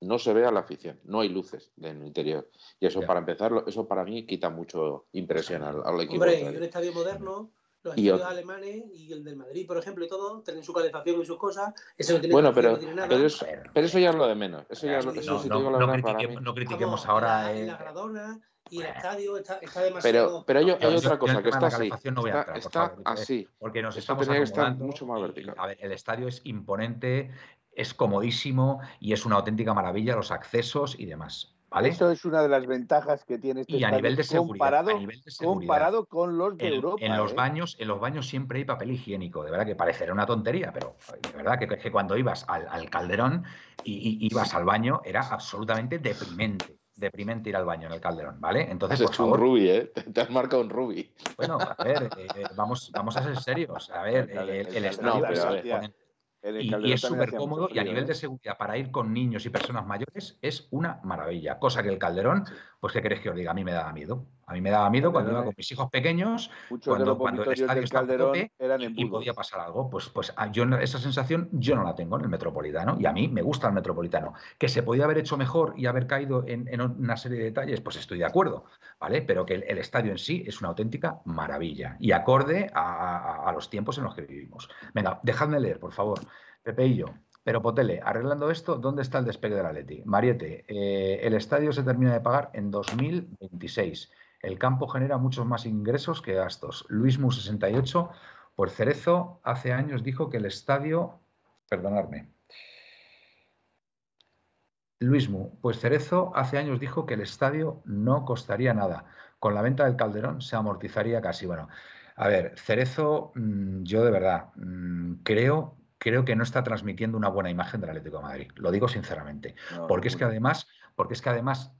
No se ve a la afición, no hay luces en el interior. Y eso, Ya. para empezar, eso para mí quita mucho impresión al, al equipo. Hombre, y un estadio moderno, los Y estadios otro. alemanes y el del Madrid, por ejemplo, y todo, tienen su calefacción y sus cosas. Ese no tiene Bueno, pero, no tiene nada. pero, es- pero eso ya es lo de menos. Eso ya, no, eso, no, no, no critiquemos, no critiquemos Vamos, ahora. la, eh, la Gradona y el estadio está, está demasiado. Pero, pero hay, hay otra cosa que está así. no voy a Está, entrar, por está favor, porque- así. porque nos Esto estamos acomodando mucho más y- y, vertical. a ver, el estadio es imponente, es comodísimo y es una auténtica maravilla los accesos y demás, ¿vale? Eso es una de las ventajas que tiene este y a nivel de seguridad, comparado, a nivel de seguridad, comparado con los de en, Europa. en los ¿eh? baños, en los baños siempre hay papel higiénico, de verdad que parecerá una tontería, pero de verdad que, que cuando ibas al, al Calderón y, y ibas al baño era absolutamente deprimente, deprimente ir al baño en el Calderón, ¿vale? Entonces, Has por hecho un favor, Ruby, ¿eh? Te, has marcado un Ruby. bueno, a ver, eh, vamos, vamos a ser serios, a ver, El eh, el, estadio pero Y, es súper cómodo y a nivel ¿eh? de seguridad para ir con niños y personas mayores es una maravilla. Cosa que el Calderón, pues ¿qué queréis que os diga? A mí me daba miedo. A mí me daba miedo cuando iba con mis hijos pequeños, Muchos de cuando, cuando el estadio estaba tope y, y podía pasar algo. Pues, pues ah, yo esa sensación yo no la tengo en el Metropolitano y a mí me gusta el Metropolitano. Que se podía haber hecho mejor y haber caído en, en una serie de detalles, pues estoy de acuerdo, ¿vale? Pero que el, el estadio en sí es una auténtica maravilla y acorde a, a- a los tiempos en los que vivimos. Venga, dejadme leer, por favor. Pepe y yo. Pero Potele, arreglando esto, ¿dónde está el despegue del Atleti? Mariete, eh, el estadio se termina de pagar en 2026. El campo genera muchos más ingresos que gastos. Luismu 68, pues Cerezo hace años dijo que el estadio, perdonadme. Luismu, pues Cerezo hace años dijo que el estadio no costaría nada. Con la venta del Calderón se amortizaría casi. Bueno, a ver, Cerezo, mm, yo de verdad mm, creo, creo que no está transmitiendo una buena imagen del Atlético de Madrid. Lo digo sinceramente. No, Porque es que además, porque es que además,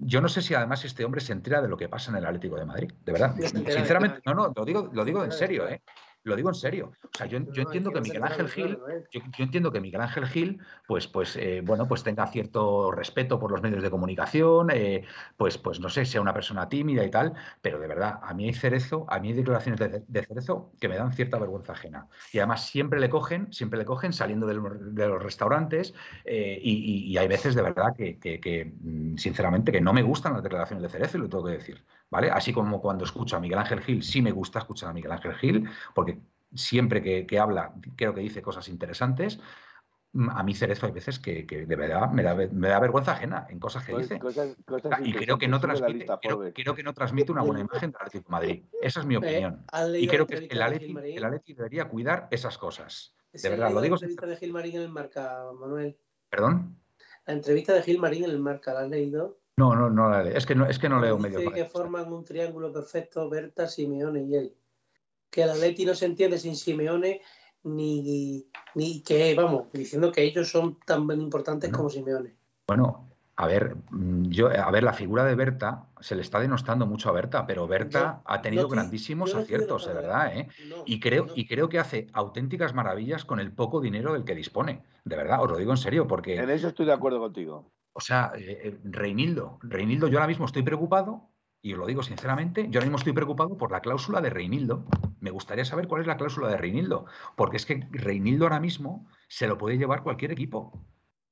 yo no sé si además este hombre se entera de lo que pasa en el Atlético de Madrid, de verdad. Sinceramente, no, no, lo digo, lo digo en serio. ¿eh? Lo digo en serio. O sea, yo, yo entiendo que Miguel Ángel Gil, ¿eh? yo, yo entiendo que Miguel Ángel Gil, pues, pues, eh, bueno, pues tenga cierto respeto por los medios de comunicación, eh, pues, pues no sé, sea una persona tímida y tal, pero de verdad, a mí hay Cerezo, a mí hay declaraciones de, de Cerezo que me dan cierta vergüenza ajena. Y además siempre le cogen, siempre le cogen saliendo de los, de los restaurantes eh, y, y- y hay veces de verdad que, que- que, mm, sinceramente, que no me gustan las declaraciones de Cerezo y lo tengo que decir, ¿vale? Así como cuando escucho a Miguel Ángel Gil, sí me gusta escuchar a Miguel Ángel Gil, porque siempre que, que habla, creo que dice cosas interesantes. Mm, A mí Cerezo hay veces que, que de verdad me da, me da vergüenza ajena en cosas que dice. Cosas, cosas Y creo que no transmite, lista creo, que no transmite una buena imagen del Atlético de Madrid. Esa es mi Eh, opinión. ¿has Y creo que el Atleti, Gilmarín? el Atleti debería cuidar esas cosas. ¿Se De verdad, lo digo La entrevista de Gilmarín en el Marca, Manuel. Perdón. La entrevista de Gilmarín en el Marca, ¿la has leído? No, no, no la leo. Es que no, es que no leo medios Dice que forman un triángulo perfecto Berta, Simeone y él. Que el Atleti no se entiende sin Simeone ni, ni que, vamos, diciendo que ellos son tan importantes como Simeone. Bueno, a ver, mm, yo, a ver, la figura de Berta se le está denostando mucho a Berta, pero Berta ha tenido no grandísimos no aciertos, de verdad, ¿eh? No, Y creo, no. y creo que hace auténticas maravillas con el poco dinero del que dispone. De verdad, os lo digo en serio, porque En eso estoy de acuerdo contigo. O sea, eh, eh, Reinildo, Reinildo, yo ahora mismo estoy preocupado, y os lo digo sinceramente, yo ahora mismo estoy preocupado por la cláusula de Reinildo. Me gustaría saber cuál es la cláusula de Reinildo, porque es que Reinildo ahora mismo se lo puede llevar cualquier equipo.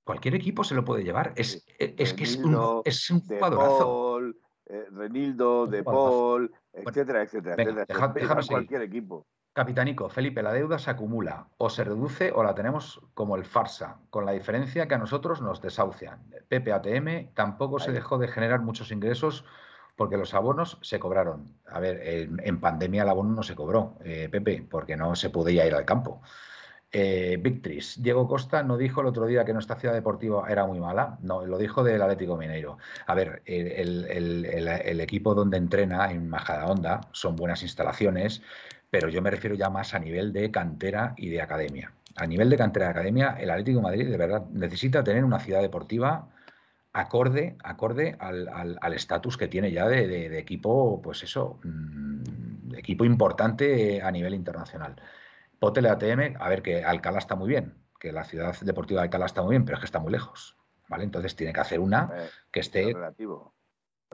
Cualquier equipo se lo puede llevar. Es, es, es que es un, es un De jugadorazo. Paul, eh, Renildo, De. Paul, etcétera, etcétera, venga, etcétera. Deja- déjame seguir. cualquier equipo. Capitanico, Felipe, la deuda se acumula, o se reduce o la tenemos como el farsa, con la diferencia que a nosotros nos desahucian. Pepe ATM tampoco se dejó de generar muchos ingresos porque los abonos se cobraron. A ver, en, pandemia el abono no se cobró, eh, Pepe, porque no se podía ir al campo. Eh, Victris, Diego Costa no dijo el otro día que nuestra ciudad deportiva era muy mala, no, lo dijo del Atlético Mineiro. A ver, el, equipo donde entrena en Majadahonda son buenas instalaciones, pero yo me refiero ya más a nivel de cantera y de academia. A nivel de cantera y academia, el Atlético de Madrid de verdad necesita tener una ciudad deportiva acorde, acorde al estatus que tiene ya de, equipo, pues eso, mm, de equipo importante a nivel internacional. Potel ATM, a ver que Alcalá está muy bien, que la ciudad deportiva de Alcalá está muy bien, pero es que está muy lejos. ¿vale? Entonces tiene que hacer una que esté relativo.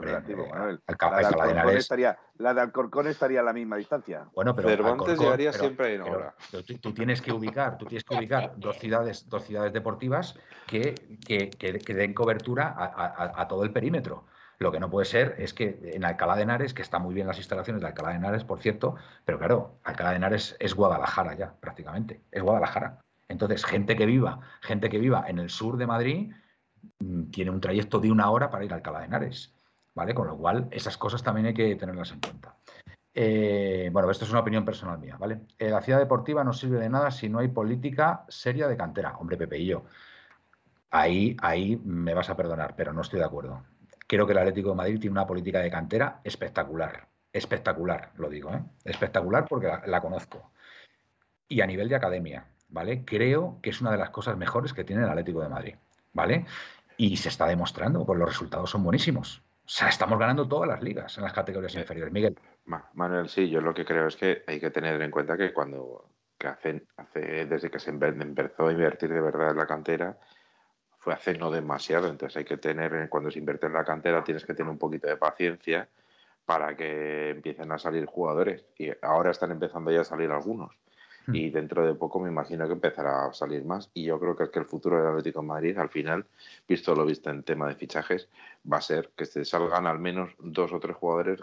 Relativo, Manuel. la, de estaría, la de Alcorcón estaría a la misma distancia. Bueno, pero Cervantes llegaría siempre en hora. tú, tienes que ubicar, tú tienes que ubicar dos ciudades, dos ciudades deportivas que, que, den cobertura a, todo el perímetro. Lo que no puede ser es que en Alcalá de Henares, que están muy bien las instalaciones de Alcalá de Henares, por cierto, pero claro, Alcalá de Henares es Guadalajara ya, prácticamente. Es Guadalajara. Entonces, gente que viva, gente que viva en el sur de Madrid mm, tiene un trayecto de una hora para ir a Alcalá de Henares. ¿Vale? Con lo cual, esas cosas también hay que tenerlas en cuenta. Eh, bueno, esto es una opinión personal mía, ¿vale? Eh, la ciudad deportiva no sirve de nada si no hay política seria de cantera. Hombre, Pepe y yo, ahí, ahí me vas a perdonar, pero no estoy de acuerdo. Creo que el Atlético de Madrid tiene una política de cantera espectacular. Espectacular, lo digo, ¿eh? Espectacular porque la, la conozco. Y a nivel de academia, ¿vale? Creo que es una de las cosas mejores que tiene el Atlético de Madrid, ¿vale? Y se está demostrando, pues los resultados son buenísimos. O sea, estamos ganando todas las ligas en las categorías inferiores. Miguel. Manuel, sí, yo lo que creo es que hay que tener en cuenta que cuando que hacen, hace, desde que se empezó a invertir de verdad en la cantera, fue hace no demasiado. Entonces hay que tener, cuando se invierte en la cantera, tienes que tener un poquito de paciencia para que empiecen a salir jugadores. Y ahora están empezando ya a salir algunos. Y dentro de poco me imagino que empezará a salir más. Y yo creo que es que el futuro del Atlético de Madrid, al final, visto lo visto en tema de fichajes, va a ser que se salgan al menos dos o tres jugadores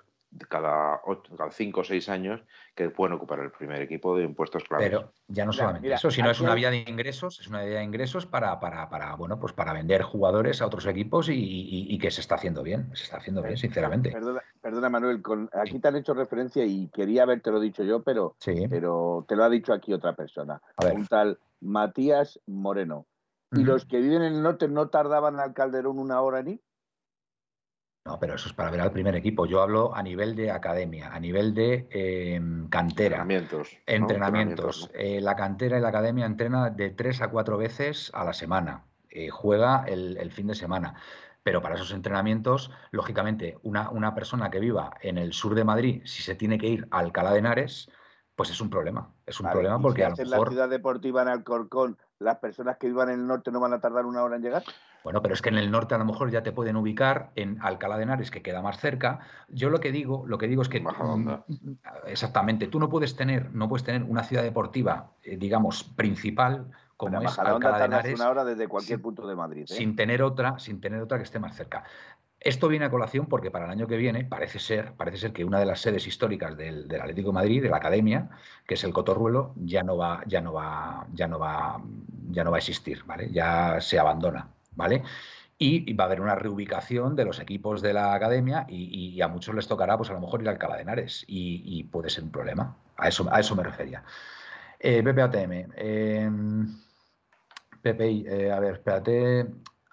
cada, cada cinco o seis años que pueden ocupar el primer equipo de impuestos claves. Pero ya no solamente eso, sino es una vía de ingresos, es una vía de ingresos para, para, para bueno, pues para vender jugadores a otros equipos y, que se está haciendo bien, se está haciendo bien, sinceramente. Perdona, Manuel, con, aquí te han hecho referencia y quería haberte lo dicho yo, pero, pero te lo ha dicho aquí otra persona, un tal Matías Moreno. ¿Y los que viven en el norte no tardaban al Calderón una hora en ir? No, pero eso es para ver al primer equipo. Yo hablo a nivel de academia, a nivel de em, cantera. Entrenamientos. Entrenamientos. Eh, la cantera y la academia entrena de tres a cuatro veces a la semana. Eh, juega el, fin de semana. Pero para esos entrenamientos, lógicamente, una, una, persona que viva en el sur de Madrid, si se tiene que ir a Alcalá de Henares, pues es un problema. Es un problema porque a lo mejor... la ciudad deportiva en Alcorcón, las personas que vivan en el norte no van a tardar una hora en llegar. Bueno, pero es que en el norte a lo mejor ya te pueden ubicar en Alcalá de Henares, que queda más cerca. Yo lo que digo, lo que digo es que mm, exactamente, tú no puedes tener, no puedes tener una ciudad deportiva, eh, digamos, principal como es Alcalá de Henares, una hora desde cualquier punto de Madrid, ¿eh? sin tener otra, sin tener otra que esté más cerca. Esto viene a colación porque para el año que viene parece ser, parece ser que una de las sedes históricas del, Atlético Madrid, de la Academia, que es el Cotorruelo, ya no va, ya no va, ya no va, ya no va a existir, ¿vale? Ya se abandona. ¿vale? Y va a haber una reubicación de los equipos de la academia y, a muchos les tocará, pues a lo mejor ir al Alcalá de Henares y, puede ser un problema. A eso, a eso me refería. Eh, PPATM. Eh, PPI, eh, a ver, espérate.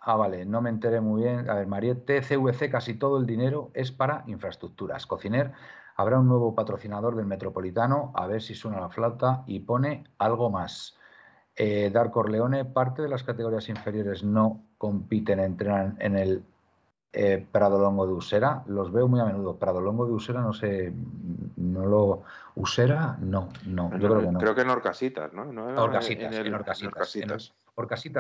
Ah, vale, no me enteré muy bien. A ver, Mariette, CVC, casi todo el dinero es para infraestructuras. Cociner, habrá un nuevo patrocinador del Metropolitano, a ver si suena la flauta y pone algo más. Eh, Darko Leone, parte de las categorías inferiores no compiten, entrenan en el eh, Prado Longo de Usera. Los veo muy a menudo. Prado Longo de Usera, no sé, no lo. ¿Usera? No, no, yo creo que no. Creo que en Orcasitas, ¿no? no Orcasitas, en, Orcasitas. Orcasitas.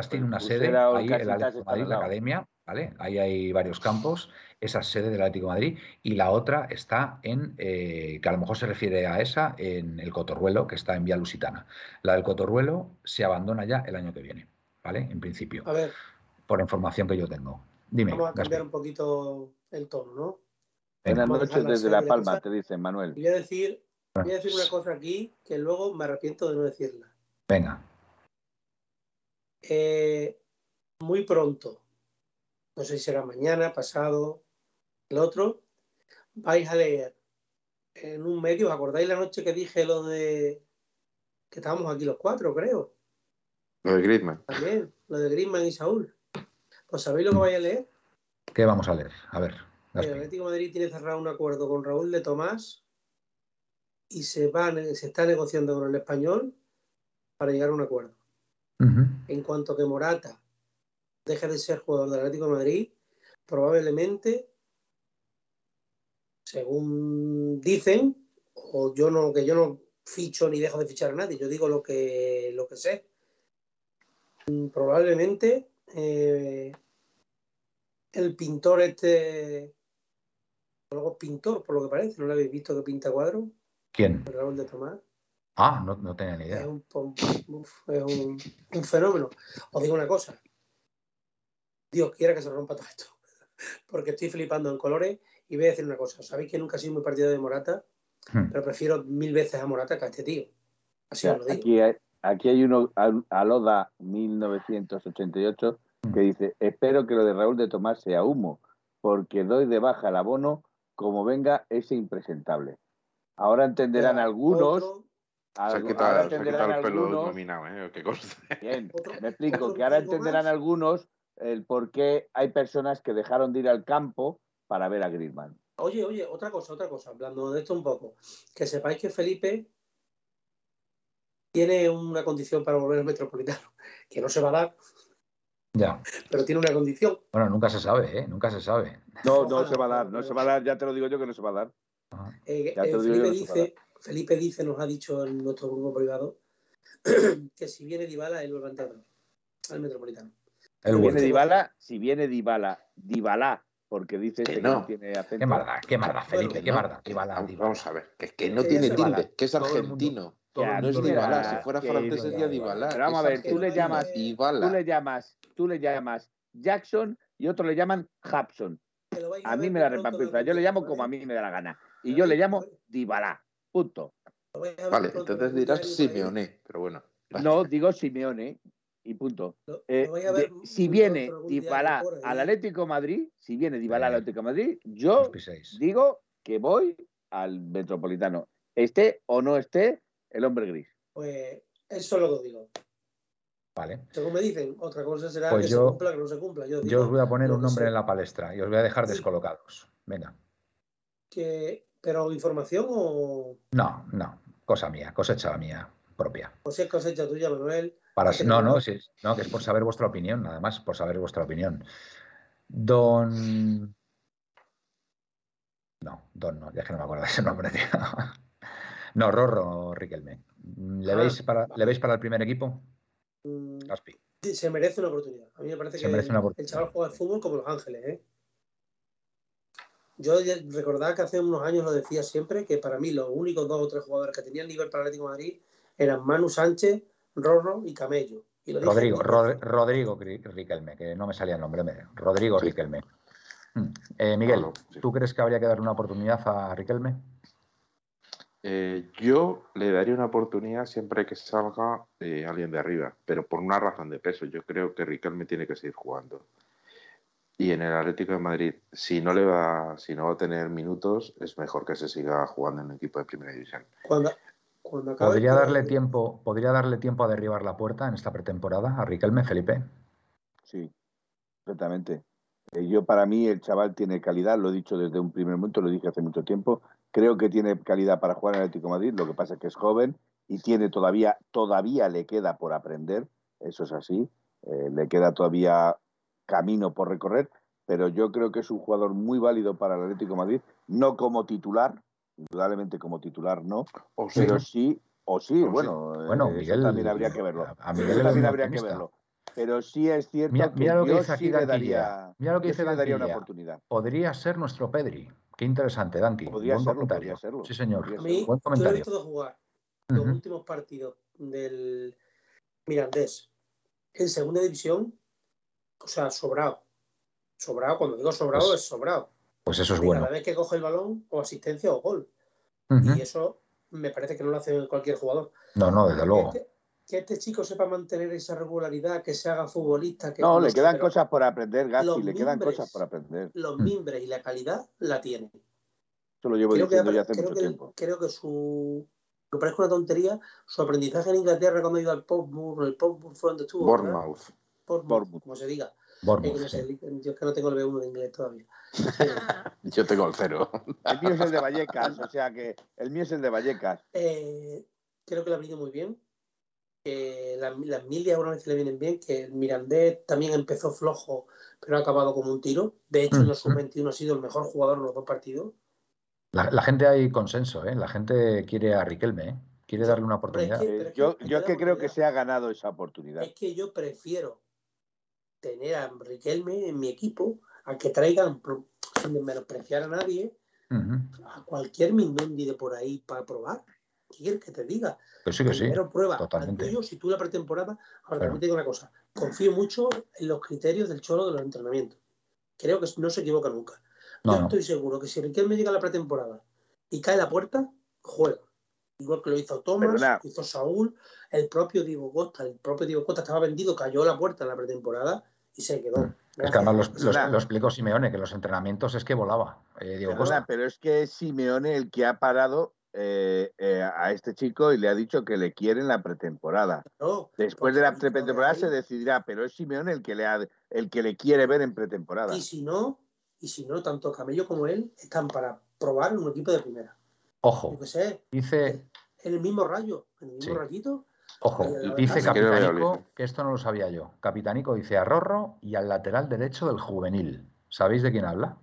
Tiene una sede, ahí el Atlético Madrid, la academia, ¿vale? Ahí hay varios campos, esa es sede del Atlético de Madrid, y la otra está en, eh, que a lo mejor se refiere a esa, en el Cotorruelo, que está en Vía Lusitana. La del Cotorruelo se abandona ya el año que viene, ¿vale? En principio. A ver. Por información que yo tengo. Dime. Vamos a cambiar un poquito el tono, ¿no? Buenas noches desde La Palma, te dice Manuel. Voy a decir Voy a decir una cosa aquí que luego me arrepiento de no decirla. Venga. Eh, muy pronto, no sé si será mañana, pasado, el otro, vais a leer en un medio, ¿os acordáis la noche que dije lo de que estábamos aquí los cuatro, creo? Lo de Griezmann. También, lo de Griezmann y Saúl. Pues ¿sabéis lo que vais a leer? ¿Qué vamos a leer? A ver. El Atlético de Madrid tiene cerrado un acuerdo con Raúl de Tomás y se, va, se está negociando con el español para llegar a un acuerdo. En cuanto que Morata deje de ser jugador del Atlético de Madrid, probablemente, según dicen, o yo no, que yo no ficho ni dejo de fichar a nadie, yo digo lo que, lo que sé. Probablemente eh, el pintor este, algo pintor, por lo que parece, ¿no lo habéis visto que pinta cuadros? ¿Quién? Raúl de Tomás. Ah, no, no tenía ni idea. Es, un, es un, un, fenómeno. Os digo una cosa. Dios quiera que se rompa todo esto. Porque estoy flipando en colores y voy a decir una cosa. Sabéis que nunca he sido muy partido de Morata, hmm. pero prefiero mil veces a Morata que a este tío. Así os lo digo. Aquí hay, aquí hay uno, Aloda 1988, que hmm. dice, espero que lo de Raúl de Tomás sea humo, porque doy de baja el abono como venga ese impresentable. Ahora entenderán algunos. Otro, se ha quitado, el pelo nominado, ¿eh? ¿Qué cosa? Bien, me explico, que ahora entenderán algunos el por qué hay personas que dejaron de ir al campo para ver a Griezmann. Oye, oye, otra cosa, otra cosa, hablando de esto un poco. Que sepáis que Felipe tiene una condición para volver al Metropolitano, que no se va a dar. Ya. Pero tiene una condición. Bueno, nunca se sabe, ¿eh? Nunca se sabe. No, no se va a dar, no se va a dar, ya te lo digo yo que no se va a dar. Eh, eh, Felipe, dice, Felipe dice, nos ha dicho en nuestro grupo privado, que si viene Dybala, él lo va a al Metropolitano. si viene Dybala, si viene Dybala, Dybala, porque dice que, no. tiene acento. Qué marda, qué marda, Felipe, qué marda. Dybala, Vamos a ver, que, que no tiene tilde, que es argentino. no es Dybala, si fuera francés sería Dybala. Pero vamos a ver, tú le llamas, tú le llamas, tú le llamas Jackson y otro le llaman Hapson. A mí me da repampifla, yo le llamo como a mí me da la gana. Y yo le llamo Dybala. Punto. Vale, entonces dirás Simeone, pero bueno. No, digo Simeone y punto. Eh, si viene Dybala al Atlético Madrid, si viene Dybala al Atlético Madrid, yo digo que voy al Metropolitano. Esté o no esté el hombre gris. Pues eso es lo que digo. Vale. Según me dicen, otra cosa será pues que yo, se cumpla, que no se cumpla. Yo, os voy a poner un nombre en la palestra y os voy a dejar descolocados. Venga. Que ¿Pero información o...? No, no, cosa mía, cosecha mía propia. O si es cosecha tuya, Manuel. Para, no, no, sí, no, que es por saber vuestra opinión, nada más, por saber vuestra opinión. Don... No, Don no, ya que no me acuerdo de ese nombre, tío. No, Rorro Riquelme. ¿Le, ah. veis para, ¿Le veis para el primer equipo? Mm, sí, se merece una oportunidad. A mí me parece que el chaval juega al fútbol como Los Ángeles, ¿eh? Yo recordaba que hace unos años lo decía siempre, que para mí los únicos dos o tres jugadores que tenían nivel para Atlético de Madrid eran Manu Sánchez, Rorro y Camello. Rodrigo, Rodrigo Riquelme, que no me salía el nombre, Rodrigo Riquelme. Hmm. Eh, Miguel, ¿tú crees que habría que darle una oportunidad a Riquelme? Eh, yo le daría una oportunidad siempre que salga eh, alguien de arriba, pero por una razón de peso. Yo creo que Riquelme tiene que seguir jugando. Y en el Atlético de Madrid, si no le va, si no va a tener minutos, es mejor que se siga jugando en un equipo de primera división. Cuando, ¿Podría darle tiempo, podría darle tiempo a derribar la puerta en esta pretemporada a Riquelme, Felipe? Sí, perfectamente. Eh, yo para mí el chaval tiene calidad, lo he dicho desde un primer momento, lo dije hace mucho tiempo. Creo que tiene calidad para jugar en el Atlético de Madrid, lo que pasa es que es joven y tiene todavía, todavía le queda por aprender, eso es así. Eh, le queda todavía camino por recorrer, pero yo creo que es un jugador muy válido para el Atlético de Madrid, no como titular, indudablemente como titular no, o pero sí, o sí, bueno, bueno Miguel, también habría que verlo. A Miguel también habría que verlo. Pero sí es cierto mira, que lo que yo dice aquí sí le daría, mira lo que dice le daría una oportunidad. Podría ser nuestro Pedri. Qué interesante, Danqui. Podría, Buen serlo, comentario. podría serlo. Sí, señor. A mí, Buen comentario. Yo he visto de jugar los últimos partidos del Mirandés en segunda división, o sea, sobrado. Sobrado, cuando digo sobrado, pues, es sobrado. Pues eso es bueno. Cada vez que coge el balón, o asistencia o gol. Y eso me parece que no lo hace cualquier jugador. No, no, desde luego. Que, que este chico sepa mantener esa regularidad, que se haga futbolista. Que no, no le quedan pero cosas por aprender, Gaspi, le quedan mimbres- cosas por aprender. Los Mm. mimbres y la calidad la tiene. Eso lo llevo Creo que, diciendo ya hace creo mucho que- tiempo. creo que su. Me parece una tontería. Su aprendizaje en Inglaterra cuando ha ido al Portsmouth, el Portsmouth fue donde estuvo. ¿verdad? Bournemouth. Bournemouth. como se diga. Eh, Bournemouth, no yo es que no tengo el B1 de inglés todavía. Yo tengo el cero. El mío es el de Vallecas, o sea que el mío es el de Vallecas. Eh, creo que le ha venido muy bien. Que las, las milias una vez le vienen bien. Que el Mirandés también empezó flojo, pero ha acabado como un tiro. De hecho, en los Ujú. sub-21 ha sido el mejor jugador en los dos partidos. La, la gente hay consenso, ¿eh? La gente quiere a Riquelme, ¿eh? Quiere darle una es oportunidad. que- pero es yo, yo es que creo que se ha ganado esa oportunidad. Es que yo prefiero tener a Riquelme en mi equipo a que traigan, sin menospreciar a nadie, a cualquier Mindundi de por ahí para probar. ¿Qué quieres que te diga? Que sí, que sí. Primero prueba totalmente. al tuyo si tú la pretemporada. Ahora también te digo una cosa. Confío mucho en los criterios del cholo de los entrenamientos. Creo que no se equivoca nunca. No, Yo no. estoy seguro que si Riquelme llega a la pretemporada y cae la puerta, juega. Igual que lo hizo Perdona. lo hizo Saúl, el propio Diego Costa. El propio Diego Costa estaba vendido, cayó a la puerta en la pretemporada y se quedó. Mm. Es que además los- lo explicó Simeone, que los entrenamientos es que volaba. eh, Perdona, Costa. pero es que es Simeone el que ha parado eh, eh, a este chico y le ha dicho que le quiere en la pretemporada. No, Después de la pretemporada de se decidirá, pero es Simeone el que le ha, el que le quiere ver en pretemporada. Y si no, y si no, tanto Camello como él están para probar en un equipo de primera. Ojo, Yo qué sé, dice, en el mismo rayo, en el mismo Sí. rayito. Ojo, dice Capitanico, que esto no lo sabía yo. Capitanico dice a Rorro y al lateral derecho del juvenil. ¿Sabéis de quién habla?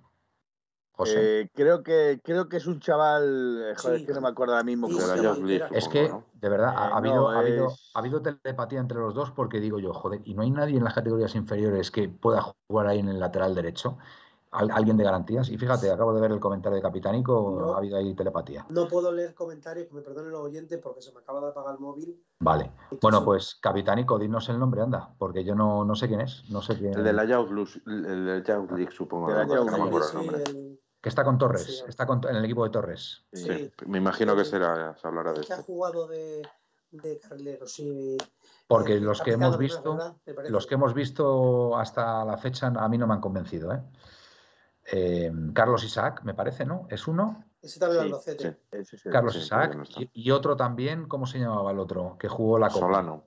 José. Eh, creo que creo que es un chaval, eh, joder, Sí. que no me acuerdo ahora mismo. Sí, Es que, ¿no? de verdad, ha, Eh, ha habido, no, ha, habido, es- ha habido telepatía entre los dos porque digo yo, joder, y no hay nadie en las categorías inferiores que pueda jugar ahí en el lateral derecho. Al- alguien de garantías. Y fíjate, acabo de ver el comentario de Capitánico, No. ha habido ahí telepatía. No puedo leer comentarios, que me perdonen los oyentes, porque se me acaba de apagar el móvil. Vale. Bueno, pues Capitánico, dinos el nombre, anda, porque yo no, no sé quién es. No sé quién. El de la Youth League, el de Youth League, supongo. De la ¿no? Me League, acuerdo Sí, el nombre. el- Que está con Torres, Sí. está con- en el equipo de Torres. Sí. Sí, me imagino que será, se hablará de el que ha jugado de, de carrilero, sí. Porque El los que hemos visto, los que hemos visto hasta la fecha a mí no me han convencido. ¿eh? Eh, Carlos Isaac, me parece, ¿no? ¿Es uno? Ese también Sí, Albacete. sí. Ese es el- Carlos sí, Isaac no y, y otro también, ¿cómo se llamaba el otro? Que jugó la Copa. Solano.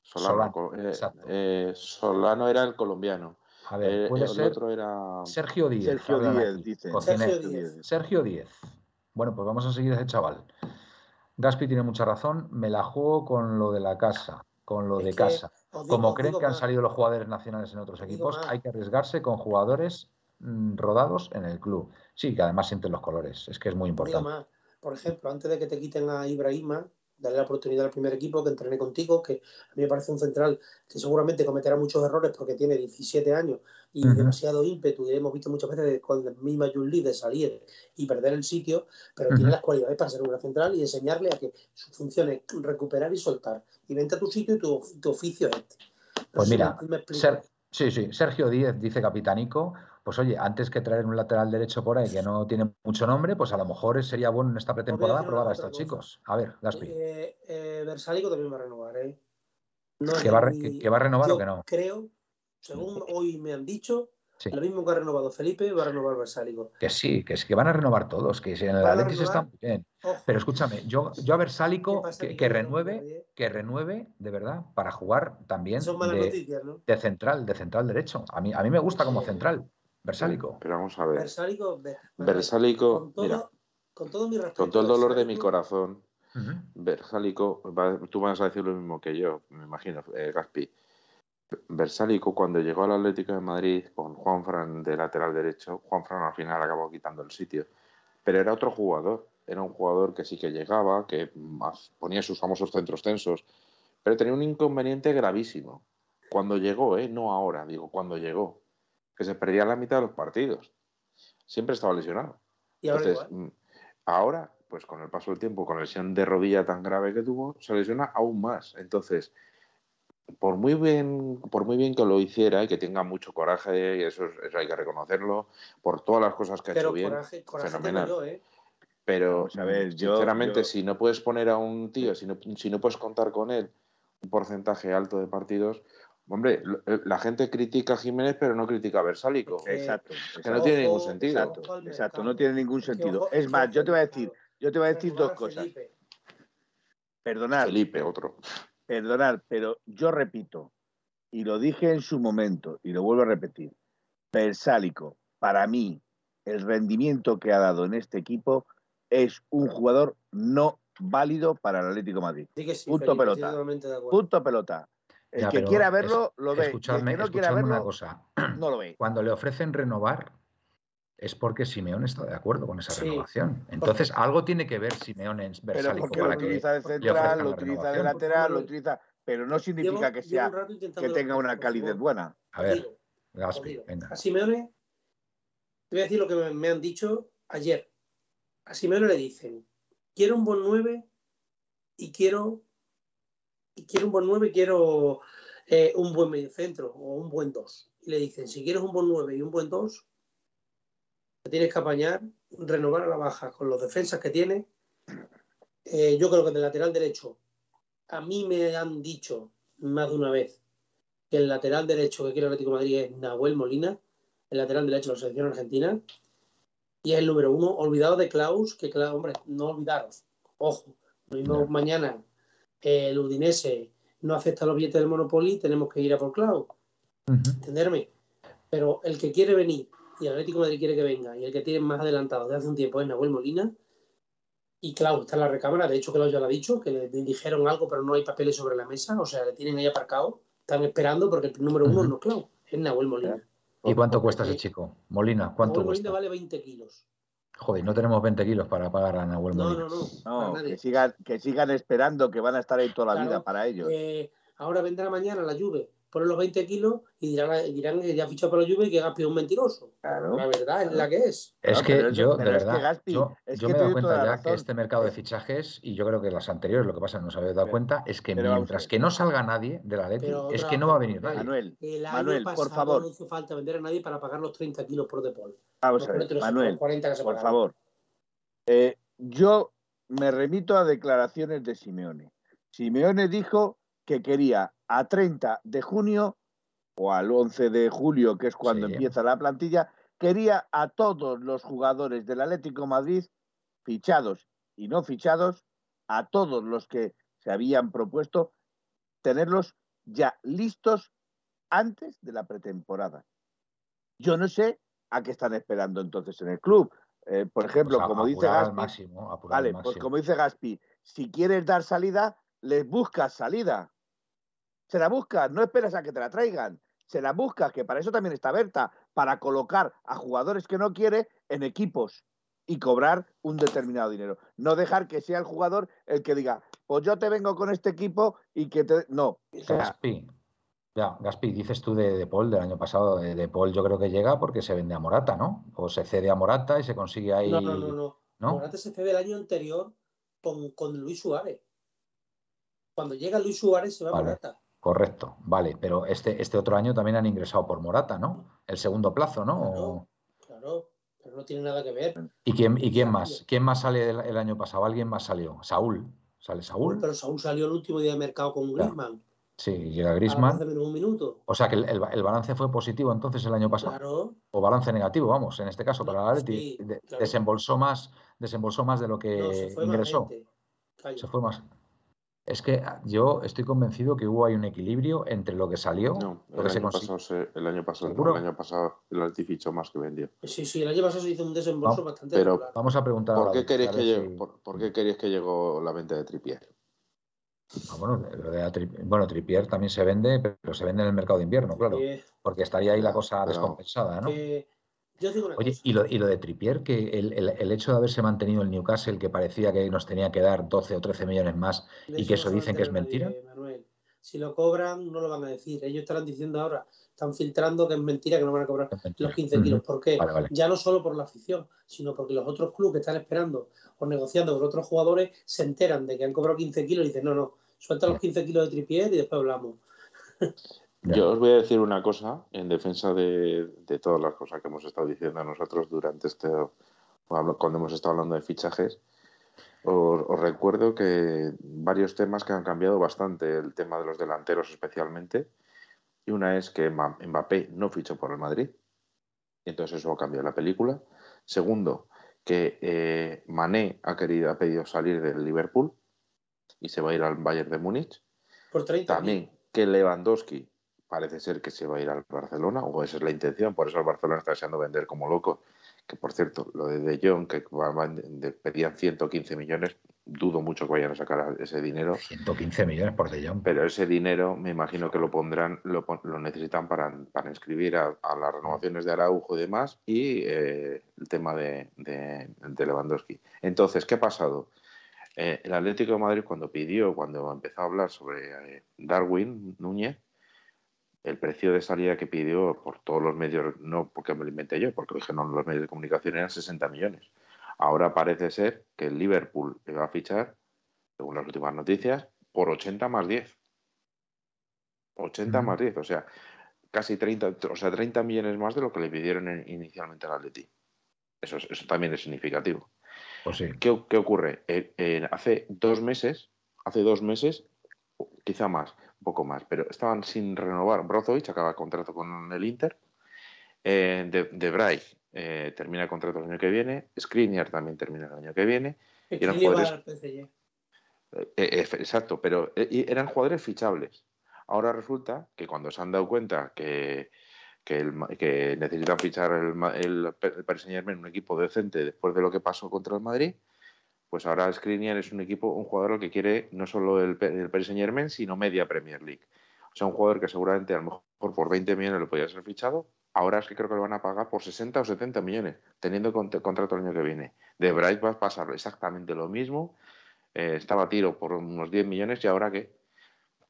Solano, Solano, eh, exacto. eh, Solano era el colombiano. A ver, Eh, puede el ser otro era. Sergio Díez. Sergio Díez, dice. Sergio Díez. Sergio Díez. Bueno, pues vamos a seguir a ese chaval. Gaspi tiene mucha razón. Me la juego con lo de la casa, con lo Es de que casa. digo- Como creen que han salido los jugadores nacionales en otros equipos, hay que arriesgarse con jugadores rodados en el club. Sí, que además sienten los colores. Es que es muy importante. más, por ejemplo, antes de que te quiten a Ibrahima, darle la oportunidad al primer equipo que entrene contigo, que a mí me parece un central que seguramente cometerá muchos errores porque tiene 17 años y demasiado ímpetu, y hemos visto muchas veces con la misma Juli de salir y perder el sitio, pero tiene las cualidades para ser una central y enseñarle a que su función es recuperar y soltar. Y vente a tu sitio y tu, tu oficio es este. Pues mira, me- me explico. Ser- sí, sí, Sergio Díez dice capitanico, pues oye, antes que traer un lateral derecho por ahí que no tiene mucho nombre, pues a lo mejor sería bueno en esta pretemporada probar a estos chicos. A ver, Gaspi, Eh, eh, Versálico también va a renovar, ¿eh? No ¿que va, re- que- va a renovar yo o que no? Creo, según hoy me han dicho, Sí. lo mismo que ha renovado Felipe, va a renovar Versálico. Que sí, que es que van a renovar todos, que si en el Atletis está renovar. muy bien. Ojo, Pero escúchame, yo, yo a ver ¿qué Sálico pasa, que, renueve, que renueve de verdad para jugar también Son malas de, noticias, ¿no? de central, de central derecho. A mí, a mí me gusta como Sí. central, Versálico. Pero vamos a ver. Versálico, ve- Versálico, con todo, mira, con todo mi respeto. con todo el dolor de mi corazón, Ujú. Versálico, va- tú vas a decir lo mismo que yo, me imagino, eh, Gaspi. Versálico, cuando llegó al Atlético de Madrid con Juan Fran de lateral derecho, Juan Fran al final acabó quitando el sitio. Pero era otro jugador, era un jugador que sí que llegaba, que más ponía sus famosos centros tensos, pero tenía un inconveniente gravísimo. Cuando llegó, ¿eh? no ahora, digo, cuando llegó, que se perdía la mitad de los partidos. Siempre estaba lesionado. Y ahora Entonces, igual. mm, ahora, pues con el paso del tiempo, con la lesión de rodilla tan grave que tuvo, se lesiona aún más. Entonces, por muy bien, por muy bien que lo hiciera y que tenga mucho coraje, y eso, es- eso hay que reconocerlo, por todas las cosas que ha hecho bien, coraje, coraje tengo fenomenal. yo, ¿eh? Pero, Vamos a ver, yo- sinceramente, yo- si no puedes poner a un tío, si no, si no puedes contar con él un porcentaje alto de partidos, hombre, eh, la gente critica a Jiménez, pero no critica a Versálico. Eh, Exacto. que no tiene ningún sentido. Exacto, no tiene ningún sentido. Es más, yo te voy a decir, yo te voy a decir dos cosas. Felipe. Perdonad, Felipe, otro. perdonad, pero yo repito, y lo dije en su momento, y lo vuelvo a repetir, Versálico, para mí, el rendimiento que ha dado en este equipo es un jugador no válido para el Atlético de Madrid. Sí que sí, Punto Felipe, pelota. Punto pelota. El Ya, que quiera es- verlo, lo ve. y el Escuchadme, que no quiera escuchadme una cosa. no lo ve. Cuando le ofrecen renovar es porque Simeone está de acuerdo con esa Sí. renovación. Entonces, algo tiene que ver Simeone en Versálico porque lo para que utiliza de central, lo utiliza de lateral, lo utiliza, pero no significa Llevo- que sea que tenga una calidez buena. A ver, Digo, Gaspi, venga. A Simeone, te voy a decir lo que me, han dicho ayer. A Simeone le dicen, quiero un buen 9 y quiero, quiero un buen 9 y quiero eh, un buen mediocentro o un buen 2. Y le dicen, si quieres un buen 9 y un buen 2, te tienes que apañar, renovar a la baja con los defensas que tiene. Eh, yo creo que del lateral derecho, a mí me han dicho más de una vez que el lateral derecho que quiere el Atlético de Madrid es Nahuel Molina, el lateral derecho de la selección argentina, y es el número uno. Olvidado de Klaus, que claro, hombre, no olvidaros, ojo, lo mismo mañana eh, el Udinese no acepta los billetes del Monopoly, tenemos que ir a por Ujú. entenderme. Pero el que quiere venir, y el Atlético de Madrid quiere que venga, y el que tiene más adelantado desde hace un tiempo es Nahuel Molina, y Klaus está en la recámara, de hecho Klaus ya lo ha dicho, que le dijeron algo, pero no hay papeles sobre la mesa, o sea, le tienen ahí aparcado, están esperando porque el número uno no es Klaus, es Nahuel Molina. ¿Y cuánto cuesta ese chico? Molina, ¿cuánto Nahuel cuesta? Molina vale 20 kilos. Joder, no tenemos 20 kilos para pagar a Nahuel No, Molina. no, no. No, que sigan, que sigan esperando que van a estar ahí toda la Claro, vida para ellos. Eh, ahora vendrá mañana la Juve, pone los 20 kilos y dirán, dirán que ya ha fichado para la Juve y que Gaspi es un mentiroso. Claro. La verdad es la que es. Es que pero es- yo, de es que, verdad, Gaspi, yo, es yo que me he dado cuenta ya que este mercado de fichajes, y yo creo que las anteriores, lo que pasa, no os habéis dado Pero- cuenta, es que mientras que no salga nadie de la Leti, es otra- que no va a venir Manuel, nadie. Manuel, El año Manuel, pasado por favor. no hizo falta vender a nadie para pagar los 30 kilos por Depol. vamos a ver, 40 Manuel, 40 que se por pagaron. favor. Eh, yo me remito a declaraciones de Simeone. Simeone dijo que quería a 30 de junio o al 11 de julio, que es cuando Sí. empieza la plantilla, quería a todos los jugadores del Atlético de Madrid, fichados y no fichados, a todos los que se habían propuesto, tenerlos ya listos antes de la pretemporada. Yo no sé a qué están esperando entonces en el club. Eh, por ejemplo, Pues a- como dice Gaspi, máximo, vale, pues como dice Gaspi, si quieres dar salida, les buscas salida. Se la buscas, no esperas a que te la traigan. Se la buscas, que para eso también está Berta, para colocar a jugadores que no quiere en equipos y cobrar un determinado dinero. No dejar que sea el jugador el que diga, pues yo te vengo con este equipo y que te... No. O sea, Gaspi, ya, Gaspi, dices tú de, de Paul del año pasado. De, de Paul yo creo que llega porque se vende a Morata, ¿no? O se cede a Morata y se consigue ahí. No, no, no, no. ¿no? Morata se cede el año anterior con, con Luis Suárez. Cuando llega Luis Suárez se va Vale. Morata. Correcto, vale, pero este, este otro año también han ingresado por Morata, ¿no? El segundo plazo, ¿no? Claro, claro, pero no tiene nada que ver. ¿Y quién, y quién más? ¿Quién más sale el, el año pasado? ¿Alguien más salió? Saúl. ¿Sale Saúl? Pero Saúl salió el último día de mercado con Claro. Griezmann. Sí, llega A Griezmann. hace menos un minuto. O sea que el, el- el balance fue positivo entonces el año pasado. Claro. O balance negativo, vamos, en este caso para la Atleti. Sí, claro. desembolsó más, desembolsó más de lo que No, se ingresó. Se fue más. Es que ah, yo estoy convencido que hubo ahí un equilibrio entre lo que salió, No, lo el que se año, consiguió. se- el año pasado, el año pasado el Atleti fichó más que vendió. Sí, sí, el año pasado se hizo un desembolso No, bastante pero-. Vamos a preguntar ¿Por qué, queréis que si- por, por qué queréis que llegó la venta de Tripier? Ah, bueno, lo de la Tri- bueno, Tripier también se vende, pero se vende en el mercado de invierno, claro. Porque estaría ahí la cosa pero- descompensada, ¿no? que- yo os digo una Oye, cosa. y lo, y lo de Tripier, que el, el- el hecho de haberse mantenido el Newcastle, que parecía que nos tenía que dar 12 o 13 millones más, De y que eso dicen que es nadie, mentira. Manuel. Si lo cobran, no lo van a decir. Ellos estarán diciendo ahora, están filtrando que es mentira, que no van a cobrar los 15 kilos. ¿Por qué? Vale, vale. Ya no solo por la afición, sino porque los otros clubes que están esperando o negociando con otros jugadores se enteran de que han cobrado 15 kilos y dicen, no, no, suelta los 15 kilos de tripier y después hablamos. Ya. Yo os voy a decir una cosa en defensa de, de todas las cosas que hemos estado diciendo nosotros durante este, cuando hemos estado hablando de fichajes, os, recuerdo que varios temas que han cambiado bastante, el tema de los delanteros especialmente, y una es que Mbappé no fichó por el Madrid, y entonces eso ha cambiado la película. Segundo, que eh, Mané ha, querido, ha pedido salir del Liverpool y se va a ir al Bayern de Múnich. Por 30 También que Lewandowski parece ser que se va a ir al Barcelona, o esa es la intención, por eso el Barcelona está deseando vender como loco que por cierto, lo de De Jong, que pedían 115 millones, dudo mucho que vayan a sacar ese dinero. 115 millones por De Jong. Pero ese dinero me imagino que lo pondrán, lo, necesitan para, para inscribir a, las renovaciones de Araujo y demás, y eh, el tema de, de, Lewandowski. Entonces, ¿qué ha pasado? Eh, el Atlético de Madrid cuando pidió, cuando empezó a hablar sobre eh, Darwin Núñez, el precio de salida que pidió por todos los medios, no porque me lo inventé yo, porque dije no, los medios de comunicación eran 60 millones. Ahora parece ser que el Liverpool le va a fichar, según las últimas noticias, por 80 más 10. 80 más 10, o sea, casi 30, o sea, 30 millones más de lo que le pidieron inicialmente al Atleti. Eso, eso también es significativo. Pues sí. ¿Qué, ocurre? Eh, hace dos meses, hace dos meses, quizá más, un poco más, pero estaban sin renovar. Brozovic acaba contrato con el Inter. Eh, de, de eh, termina el contrato el año que viene. Skriniar también termina el año que viene. Y eran jugadores, eh, eh, exacto, pero eran jugadores fichables. Ahora resulta que cuando se han dado cuenta que, que, necesitan fichar el, el, el Paris Saint Germain un equipo decente después de lo que pasó contra el Madrid, pues ahora Skriniar es un equipo, un jugador que quiere no solo el, el Paris Saint Germain, sino media Premier League. O sea, un jugador que seguramente a lo mejor por 20 millones le podría ser fichado. Ahora es que creo que lo van a pagar por 60 o 70 millones, teniendo contrato el año que viene. De Bright va a pasar exactamente lo mismo. Eh, estaba a tiro por unos 10 millones y ahora qué.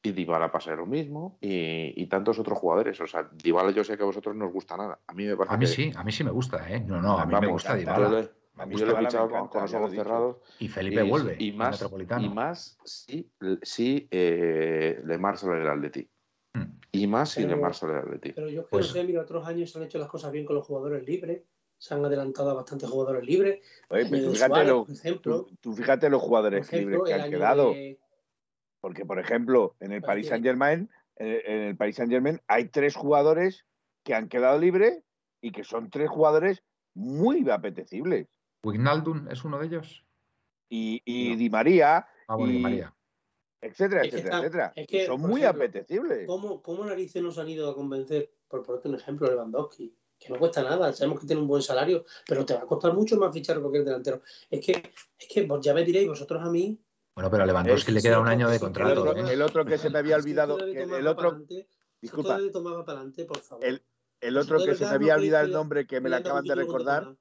Y Dybala pasa lo mismo y, tantos otros jugadores. O sea, Dybala yo sé que a vosotros no os gusta nada. A mí me parece A mí sí, a mí sí me gusta, ¿eh? No, no, a mí me gusta Dybala. A mí yo lo he fichado con, los ojos cerrados. Y Felipe vuelve. Y más, y más si, si eh, Lemar sale del Atleti. Hmm. Y más si Lemar sale del Atleti. Pero yo creo pues, que mira, otros años se han hecho las cosas bien con los jugadores libres. Se han adelantado a bastantes jugadores libres. Oye, pero fíjate, lo, ejemplo, tú, fíjate los jugadores libres que han quedado. Porque, por ejemplo, en el Paris Saint Germain, en el Paris Saint Germain hay tres jugadores que han quedado libres y que son tres jugadores muy apetecibles. Wignaldum es uno de ellos. Y, y Di María. Ah, y, Di María. Etcétera, etcétera, etcétera. son muy apetecibles. ¿cómo, ¿Cómo narices nos han ido a convencer, por ponerte un ejemplo, Lewandowski? Que no cuesta nada, sabemos que tiene un buen salario, pero te va a costar mucho más fichar cualquier delantero. Es que, es que ya me diréis vosotros a mí. Bueno, pero a Lewandowski le queda un año de contrato. El otro, que se me había olvidado. el otro. Disculpa. el otro que se me había olvidado el nombre que me lo acaban de recordar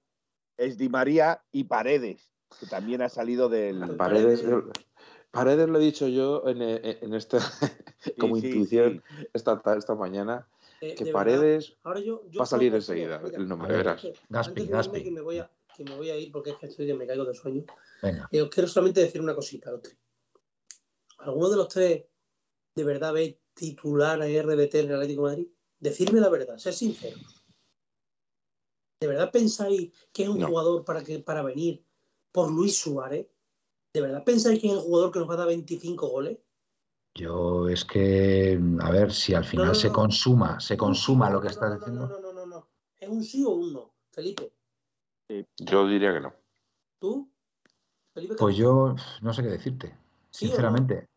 es Di María y Paredes, que también ha salido del. Paredes, Paredes lo he dicho yo en, en esta, como intuición Esta, esta mañana, eh, que Paredes va a salir enseguida el nombre, verás. Gaspi, Gaspi. Que me, voy a, que me voy a ir porque es que estoy que me caigo de sueño. Venga. Eh, os quiero solamente decir una cosita a los tres. ¿Alguno de los tres de verdad ve titular a RBT en el Atlético de Madrid? Decirme la verdad, ser sincero. ¿De verdad pensáis que es un jugador para, que, para venir por Luis Suárez? ¿De verdad pensáis que es el jugador que nos va a dar 25 goles? Yo es que, a ver, si al final se consuma, se consuma lo que estás diciendo. No, no, no, no, ¿Es un sí o un no, Felipe? Yo diría que no. ¿Tú? Felipe, pues yo no sé qué decirte, sinceramente.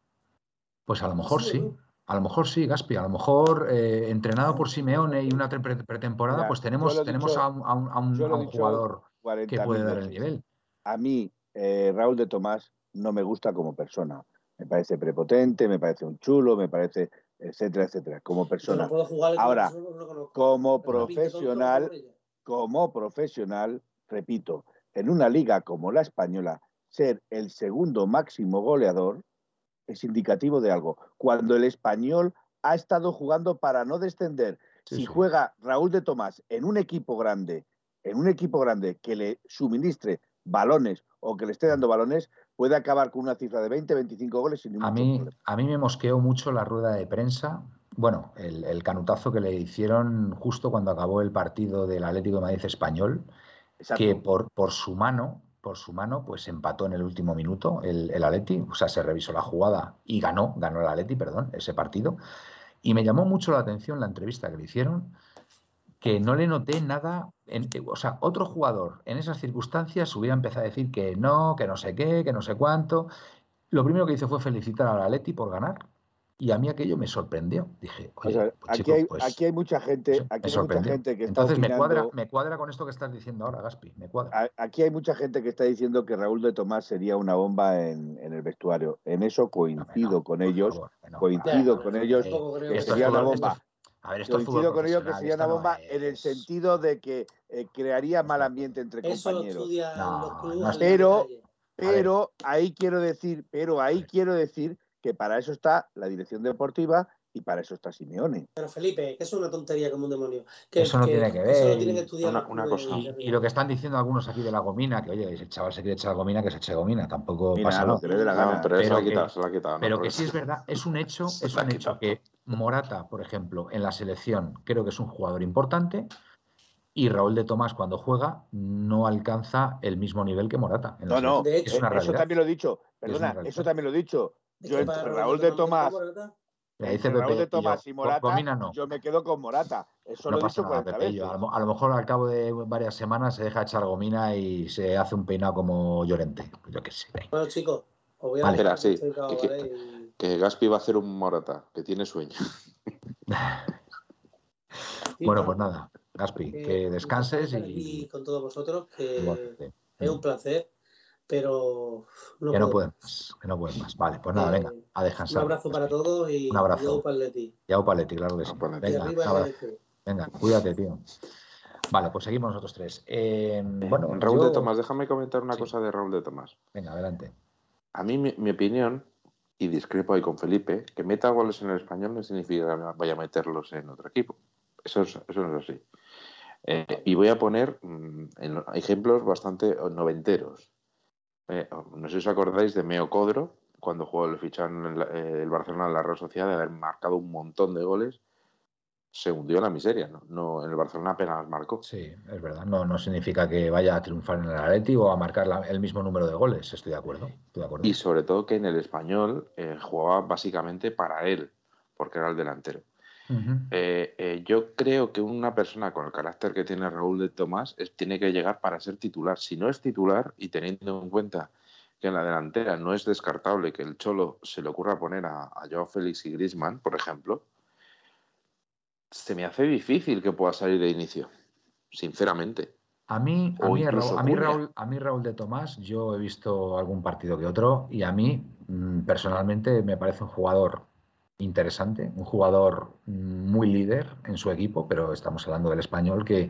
Pues a lo mejor sí. A lo mejor sí, Gaspi, a lo mejor eh, entrenado por Simeone y una pretemporada, pues tenemos, tenemos a un, jugador que puede dar el nivel. A mí, eh, Raúl de Tomás no me gusta como persona. Me parece prepotente, me parece un chulo, me parece, etcétera, etcétera, como persona. Ahora, como profesional, como profesional, repito, en una liga como la española, ser el segundo máximo goleador es indicativo de algo. Cuando el español ha estado jugando para no descender, si juega Raúl de Tomás en un equipo grande, en un equipo grande que le suministre balones o que le esté dando balones, puede acabar con una cifra de 20, 25 goles sin ningún a mí, A mí me mosqueó mucho la rueda de prensa. Bueno, el, canutazo que le hicieron justo cuando acabó el partido del Atlético de Madrid español, que por, por su mano, por su mano, pues empató en el último minuto el, el Atleti, o sea, se revisó la jugada y ganó, ganó el Atleti, perdón, ese partido. Y me llamó mucho la atención la entrevista que le hicieron, que no le noté nada, en, o sea, otro jugador en esas circunstancias hubiera empezado a decir que no, que no sé qué, que no sé cuánto. Lo primero que hizo fue felicitar al Atleti por ganar y a mí aquello me sorprendió. Dije, oye, pues, aquí, chico, hay, pues, aquí hay mucha gente, aquí hay mucha gente que está Entonces me opinando- cuadra, me cuadra con esto que estás diciendo ahora, Gaspi, me cuadra. aquí hay mucha gente que está diciendo que Raúl de Tomás sería una bomba en, en el vestuario. En eso coincido No, con ellos, favor, que no, coincido con ellos, Eh, que sería una bomba. a ver, esto Coincido con ellos que sería una no bomba en el sentido de que eh, crearía mal ambiente entre Eso compañeros. No, los clubes. no Pero-. Pero ahí quiero decir, pero ahí quiero decir que para eso está la dirección deportiva y para eso está Simeone. Pero Felipe, que es una tontería como un demonio. Que, Eso no tiene que Eso ver, lo tienen que y estudiar una- cosa. Y, lo que están diciendo algunos aquí de la gomina, que oye, si el chaval se quiere echar gomina, que se eche gomina, tampoco Mira, pasa lo nada. que le dé la No, gana. pero, se la Pero ha quitado, que- se la ha quitado. no Pero que sí es verdad, es un hecho, es un hecho quitado. que Morata, por ejemplo, en la selección creo que es un jugador importante y Raúl de Tomás cuando juega no alcanza el mismo nivel que Morata. en No, no, selección. De hecho, es una eh, eso también lo he dicho. Perdona, eso también lo he dicho. Yo entre Raúl de Tomás, Raúl de y yo, Tomás y con Morata, no. yo me quedo con Morata. Eso No lo he dicho nada, 40 Pepe. y yo, veces. a, lo, a lo mejor al cabo de varias semanas se deja echar gomina y se hace un peinado como Llorente. Yo qué sé. Bueno, chicos, os voy a Vale. Espera, sí, que Gaspi va a hacer un Morata, que tiene sueño. Bueno, pues nada, Gaspi, que que descanses y. con todos vosotros, que es un placer, pero no que no puedo pueden más. que no pueden más. Vale, pues nada, Eh, venga, a Un descansar. abrazo para todos y Un abrazo. yo para Leti. Ya Paletti, claro que sí. Paletti. Venga, un venga, cuídate, tío. Vale, pues seguimos nosotros tres. Eh, bueno, Raúl yo- de Tomás, déjame comentar una Sí. cosa de Raúl de Tomás. Venga, adelante. A mí, mi, mi opinión, y discrepo ahí con Felipe, que meta goles en el español no significa que vaya a meterlos en otro equipo. Eso, es- eso no es así. Eh, y voy a poner mm, ejemplos bastante noventeros. Eh, no sé si os acordáis de Meo Codro, cuando jugó el ficharon en la- eh, el Barcelona en la Real Sociedad, de haber marcado un montón de goles, se hundió en la miseria. ¿no? No, en el Barcelona apenas marcó. Sí, es verdad. No, no significa que vaya a triunfar en el Atleti o a marcar la- el mismo número de goles. Estoy de acuerdo. Estoy de acuerdo. Y sobre todo que en el español eh, jugaba básicamente para él, porque era el delantero. Eh, eh, yo creo que una persona con el carácter que tiene Raúl de Tomás es- tiene que llegar para ser titular. Si no es titular, y teniendo en cuenta que en la delantera no es descartable que el Cholo se le ocurra poner a, a Joao Félix y Griezmann, por ejemplo, se me hace difícil que pueda salir de inicio, sinceramente. A mí, a mí, Raúl, a, mí. Raúl, a mí Raúl de Tomás, yo he visto algún partido que otro y a mí mm, personalmente me parece un jugador interesante, un jugador muy líder en su equipo, pero estamos hablando del español que,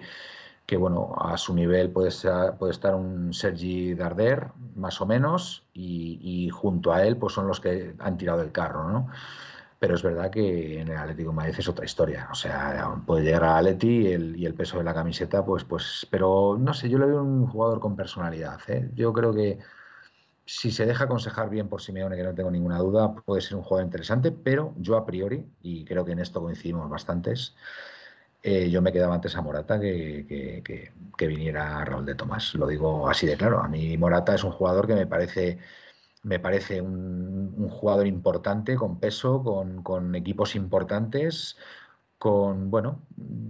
que bueno, a su nivel puede, ser- puede estar un Sergi Darder, más o menos, y, y junto a él pues son los que han tirado el carro, ¿no? Pero es verdad que en el Atlético de Madrid es otra historia. O sea, puede llegar a Atleti y el, y el peso de la camiseta, pues, pues, pero no sé, yo le veo un jugador con personalidad. ¿eh? Yo creo que si se deja aconsejar bien por Simeone, que no tengo ninguna duda, puede ser un jugador interesante, pero yo a priori, y creo que en esto coincidimos bastantes, eh, yo me quedaba antes a Morata que, que- que- viniera Raúl de Tomás. Lo digo así de claro. A mí Morata es un jugador que me parece, me parece un, un jugador importante, con peso, con, con equipos importantes, con, bueno,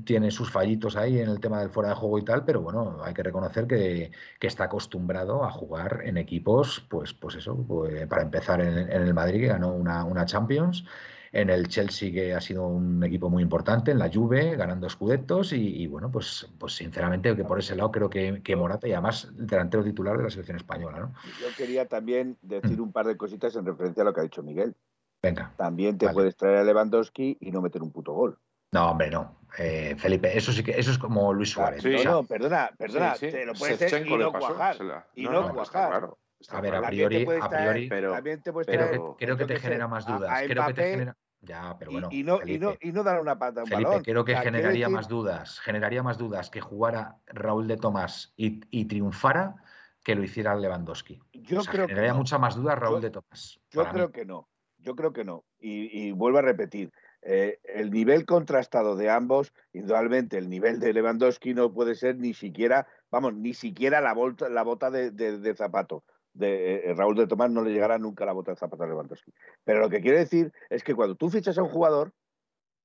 tiene sus fallitos ahí en el tema del fuera de juego y tal, pero bueno, hay que reconocer que, que está acostumbrado a jugar en equipos, pues, pues eso, pues, para empezar en, en el Madrid, que ganó una, una Champions, en el Chelsea, que ha sido un equipo muy importante, en la Juve, ganando escudetos, y, y bueno, pues, pues sinceramente que por ese lado creo que, que Morata, y además delantero titular de la selección española, ¿no? Yo quería también decir un par de cositas en referencia a lo que ha dicho Miguel. Venga. También te Vale. puedes traer a Lewandowski y no meter un puto gol. No, hombre, no. Eh, Felipe, eso sí que eso es como Luis Suárez. Sí. o sea, no, no, perdona, perdona, Sí, sí. te lo puedes hacer Shevchenko y no pasó, cuajar. la- y no, no no, está cuajar. claro, A ver, a priori- a priori- Pero- también te puedes creo que, creo que te genera más dudas. a creo que te genera. Ya, pero y- bueno. y, no, y, Felipe, no, y no dar una pata a un Felipe, balón. creo que O sea, quiero generaría decir- más dudas. Generaría más dudas que jugara Raúl de Tomás y, y triunfara que lo hiciera Lewandowski. Yo O sea, creo que generaría no. mucha más dudas Raúl Yo- de Tomás. Yo creo mí. que no. Yo creo que no. Y, y vuelvo a repetir. Eh, el nivel contrastado de ambos, indudablemente el nivel de Lewandowski no puede ser ni siquiera, vamos, ni siquiera la, volta, la bota de, de, zapato. De, eh, Raúl de Tomás no le llegará nunca la bota de zapato a Lewandowski. Pero lo que quiero decir es que cuando tú fichas a un jugador,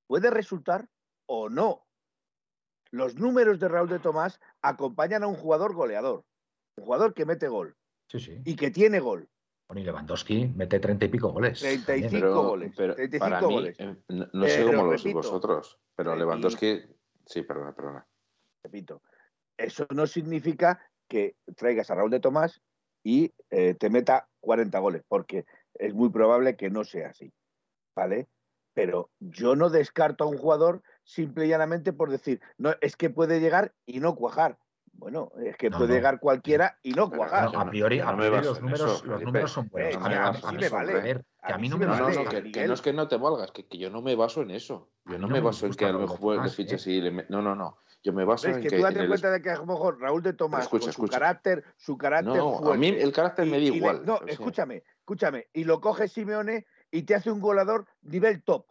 puede resultar o no. Los números de Raúl de Tomás acompañan a un jugador goleador, un jugador que mete gol y que tiene gol. Bueno, y Lewandowski mete treinta y pico goles. 35 goles. Pero para mí, eh, no, sé cómo lo sois vosotros, pero Lewandowski. Sí, perdona, perdona. Repito, eso no significa que traigas a Raúl de Tomás y eh, te meta 40 goles, porque es muy probable que no sea así. ¿Vale? Pero yo no descarto a un jugador simple y llanamente por decir, no, es que puede llegar y no cuajar. Bueno, es que puede llegar cualquiera y no cuajar. a priori, a priori los, números, los números son buenos. a, mí me vale. Que a mí no me vale. que, no es que no te valgas, que, yo no me baso en eso. Yo no, me baso en que a lo mejor le fiches y le... No, no, no. Yo me baso en que... que tú date cuenta de que a lo mejor Raúl de Tomás, escucha, su carácter, su carácter No, a mí el carácter me da igual. no, escúchame, escúchame. Y lo coge Simeone y te hace un goleador nivel top.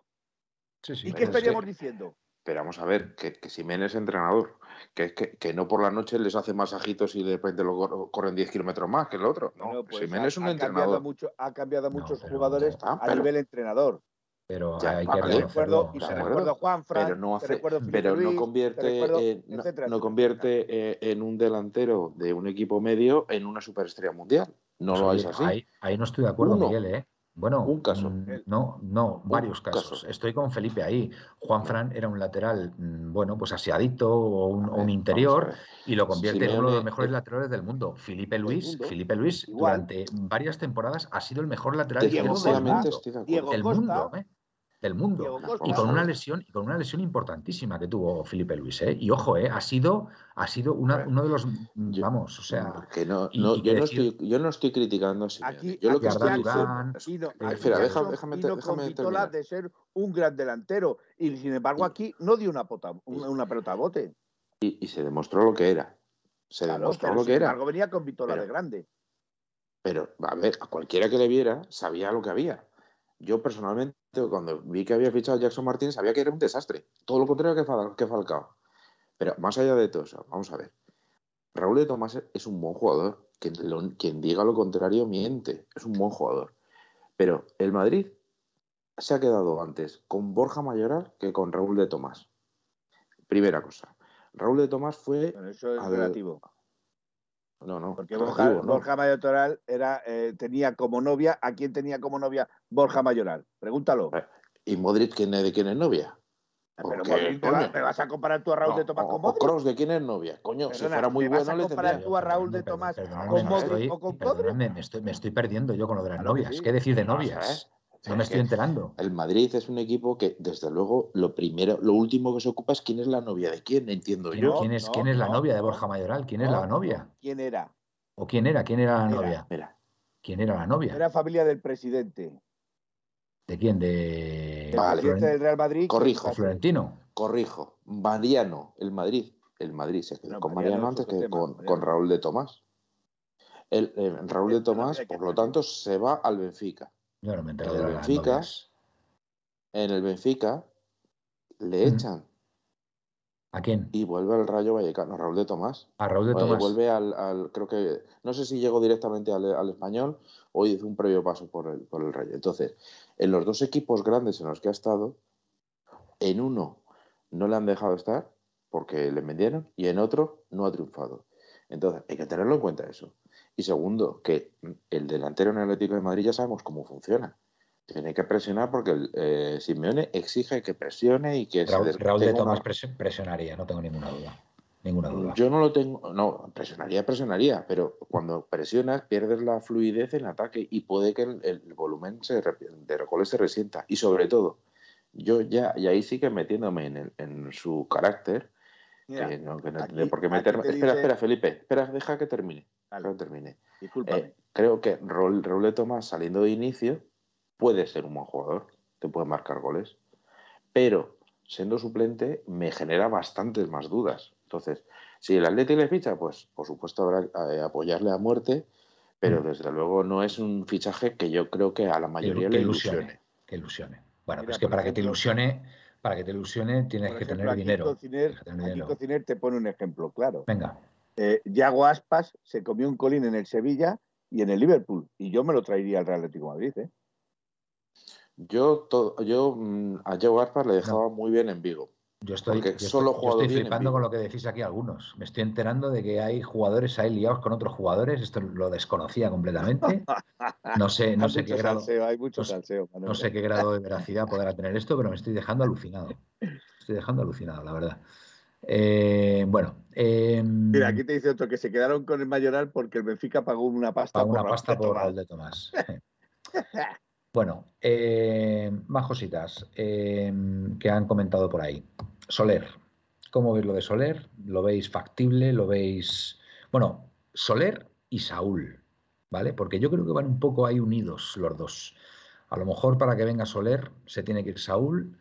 Sí, sí, ¿Y qué estaríamos diciendo? Pero vamos a ver, que, que Simeone es entrenador que, que, que, no por la noche les hace masajitos y de repente lo corren 10 kilómetros más que el otro. No, pues es un entrenador. mucho, ha cambiado muchos jugadores a nivel entrenador. Pero hay que recuerdo, y recuerdo Juan Fran, pero no hace, pero no convierte, no, convierte en un delantero de un equipo medio en una superestrella mundial. No pues lo es así. Ahí, ahí, no estoy de acuerdo, Miguel, ¿eh? Bueno, un caso. Mm, no, no, varios casos. Estoy con Felipe ahí. Juan Fran era un lateral, mm, bueno, pues asiadito o un, interior y lo convierte en uno de los mejores laterales del mundo. Felipe Luis, Felipe Luis, durante varias temporadas ha sido el mejor lateral del mundo. ¿eh? Del mundo. Y con una lesión y con una lesión importantísima que tuvo Felipe Luis ¿eh? y ojo ¿eh? ha sido ha sido una, uno de los vamos o sea que no, no yo, no estoy, yo no estoy criticando a Aquí, yo lo que estoy diciendo espera déjame, déjame, déjame de ser un gran delantero y sin embargo aquí no dio una, pota, una, pelota a bote y, y, se demostró lo que era. Se demostró lo que era. embargo venía con Vitola de grande. Pero a ver a cualquiera que le viera sabía lo que había yo personalmente, cuando vi que había fichado a Jackson Martínez, sabía que era un desastre. Todo lo contrario que, Falcao. Pero más allá de todo eso, vamos a ver. Raúl de Tomás es un buen jugador. Quien, quien diga lo contrario miente. Es un buen jugador. Pero el Madrid se ha quedado antes con Borja Mayoral que con Raúl de Tomás. Primera cosa. Raúl de Tomás fue. eso es relativo. No, no. Porque Borja, Mayoral era, eh, tenía como novia, ¿a quién tenía como novia Borja Mayoral? Pregúntalo. Eh, ¿Y Modric quién es, de quién es novia? Ah, pero Modric, ¿me vas a comparar tú a Raúl de Tomás con Modric? O Kroos, ¿de quién es novia? Coño, si fuera muy bueno, le comparar tú a Raúl de Tomás con Modric o con Modric? Me estoy, me estoy perdiendo yo con lo de las novias. ¿Qué decir de novias? No me estoy enterando. El Madrid es un equipo que, desde luego, lo primero, lo último que se ocupa es quién es la novia de quién, entiendo yo. ¿Quién es, quién es la novia de Borja Mayoral? ¿Quién es la novia? ¿Quién era? ¿O quién era? ¿Quién era la novia? ¿Quién era la novia? Era familia del presidente. ¿De quién? De. presidente del Real Madrid. Corrijo. Florentino. Corrijo. Mariano, el Madrid. El Madrid se quedó con Mariano, antes que con, Raúl de Tomás. El, eh, Raúl de Tomás, por lo tanto, se va al Benfica. Yo no me en el Benfica, en el Benfica le echan ¿A quién? Y vuelve al Rayo Vallecano, a Raúl de Tomás. A Raúl de Tomás. vuelve al, creo que, no sé si llegó directamente al, español o hizo un previo paso por el, por el Rayo. Entonces, en los dos equipos grandes en los que ha estado, en uno no le han dejado estar porque le vendieron y en otro no ha triunfado. Entonces, hay que tenerlo en cuenta eso. Y segundo, que el delantero en el Atlético de Madrid ya sabemos cómo funciona tiene que presionar porque el, eh, Simeone exige que presione y que Raúl, se Raúl de Tomás presionaría, no tengo ninguna duda. Ninguna duda. Yo no lo tengo, no, presionaría, presionaría, pero cuando presionas pierdes la fluidez en ataque y puede que el, volumen se, de recoles se resienta. Y sobre todo, yo ya, y ahí sí que metiéndome en, en su carácter, porque meterme, espera, espera, Felipe, espera, deja que termine. Deja que termine. Eh, creo que Raúl, Raúl de Tomás saliendo de inicio puede ser un buen jugador, te puede marcar goles, pero siendo suplente me genera bastantes más dudas. Entonces, si el Atlético le ficha, pues por supuesto habrá que eh, apoyarle a muerte, pero mm. desde luego no es un fichaje que yo creo que a la mayoría le ilusione. Que ilusione. Bueno, Mira, pues que por para que te ilusione, para que te ilusione tienes que tener aquí dinero. Cociner, Tienes que tener aquí dinero. Cociner te pone un ejemplo, claro. Venga, Eh, Yago Aspas se comió un colín en el Sevilla y en el Liverpool. Y yo me lo traería al Real Atlético de Madrid, ¿eh? Yo, to- yo mm, a Joe Aspas le dejaba muy bien en Vigo. yo estoy, Porque yo solo estoy- yo jugado estoy bien en flipando con lo que decís aquí algunos. Me estoy enterando de que hay jugadores ahí liados con otros jugadores. Esto lo desconocía completamente. No sé, no hay sé qué grado. salseo, hay mucho no salseo. No sé qué grado de veracidad podrá tener esto, pero me estoy dejando alucinado. Estoy dejando alucinado, la verdad. Eh, bueno, eh, Mira, aquí te dice otro que se quedaron con el Mayoral porque el Benfica pagó una pasta una por pasta Raúl de por. Raúl de Tomás. bueno, eh, más cositas eh, que han comentado por ahí. Soler, ¿cómo veis lo de Soler? ¿Lo veis factible? ¿Lo veis...? Bueno, Soler y Saúl, ¿vale? Porque yo creo que van un poco ahí unidos los dos. A lo mejor para que venga Soler se tiene que ir Saúl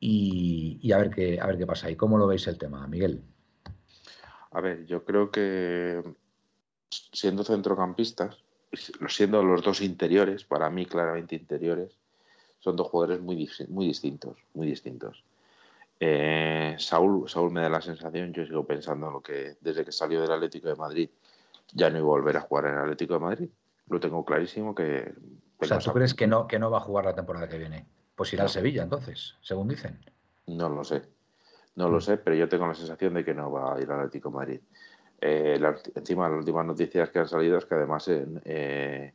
y, y a, ver qué, a ver qué pasa ahí. ¿Cómo lo veis el tema, Miguel? A ver, yo creo que siendo centrocampistas, siendo los dos interiores, para mí claramente interiores, son dos jugadores muy, muy distintos, muy distintos. Eh, Saúl, Saúl me da la sensación, yo sigo pensando lo que desde que salió del Atlético de Madrid ya no iba a volver a jugar en el Atlético de Madrid. Lo tengo clarísimo que... O sea, ¿tú crees que no, que no va a jugar la temporada que viene? Pues irá al. Sevilla, entonces, según dicen. No lo sé. No lo sé, pero yo tengo la sensación de que no va a ir al Atlético de Madrid. Eh, la- encima, las últimas noticias que han salido es que además, eh,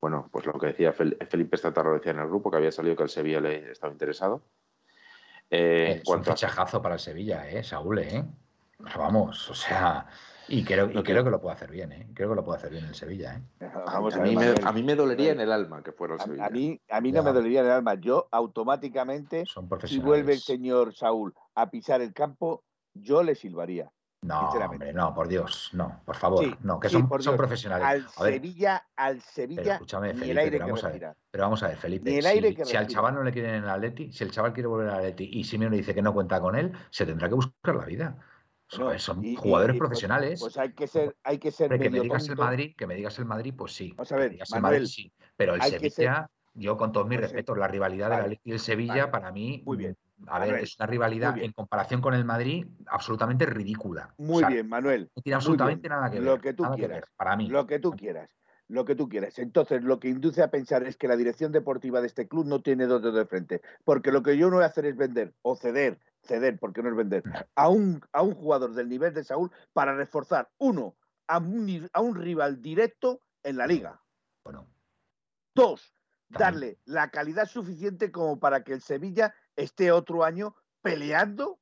bueno, pues lo que decía Fel- Felipe Estatarro decía en el grupo, que había salido que el Sevilla le estaba interesado. Eh, en es un a- fichajazo para el Sevilla, ¿eh? Saúl, ¿eh? Vamos, o sea, y creo, y No, creo que- que lo puede hacer bien, ¿eh? Creo que lo puede hacer bien el Sevilla, ¿eh? Vamos a, a mí me, a mí me dolería en el alma que fuera el Sevilla. a mí, a mí no me dolería en el alma. Yo automáticamente, Son si vuelve el señor Saúl a pisar el campo, yo le silbaría. No, hombre, no, por Dios, no, por favor, Sí, no, que sí, son, por son profesionales. Al A ver, Sevilla, al pero Sevilla, escúchame, ni el Felipe, aire pero que vamos a ver, pero vamos a ver, Felipe, el si, aire que si al chaval no le quieren en el Atleti, si el chaval quiere volver al Atleti y Simeone dice que no cuenta con él, se tendrá que buscar la vida. Son, Bueno, son y- y- jugadores y, pues- profesionales. Pues, hay que ser, hay que ser que me digas el. Madrid, que me digas el Madrid, pues sí. Vamos a ver, digas el Manuel, Madrid, sí. Pero el Sevilla, yo con todos mis Pues sí. respetos, la rivalidad de Vale, la Atleti y el Sevilla, vale. para mí, Muy bien. a ver, Manuel, es una rivalidad en comparación con el Madrid absolutamente ridícula. O Muy sea, bien, Manuel. No tiene absolutamente nada que ver. Lo que tú que quieras. para mí. Lo que tú quieras. Lo que tú quieras. Entonces, lo que induce a pensar es que la dirección deportiva de este club no tiene dos dedos de frente. Porque lo que yo no voy a hacer es vender o ceder, ceder, porque no es vender, a un, a un jugador del nivel de Saúl para reforzar, uno, a un, ni- a un rival directo en la liga. Bueno, Dos, darle la calidad suficiente como para que el Sevilla esté otro año peleando,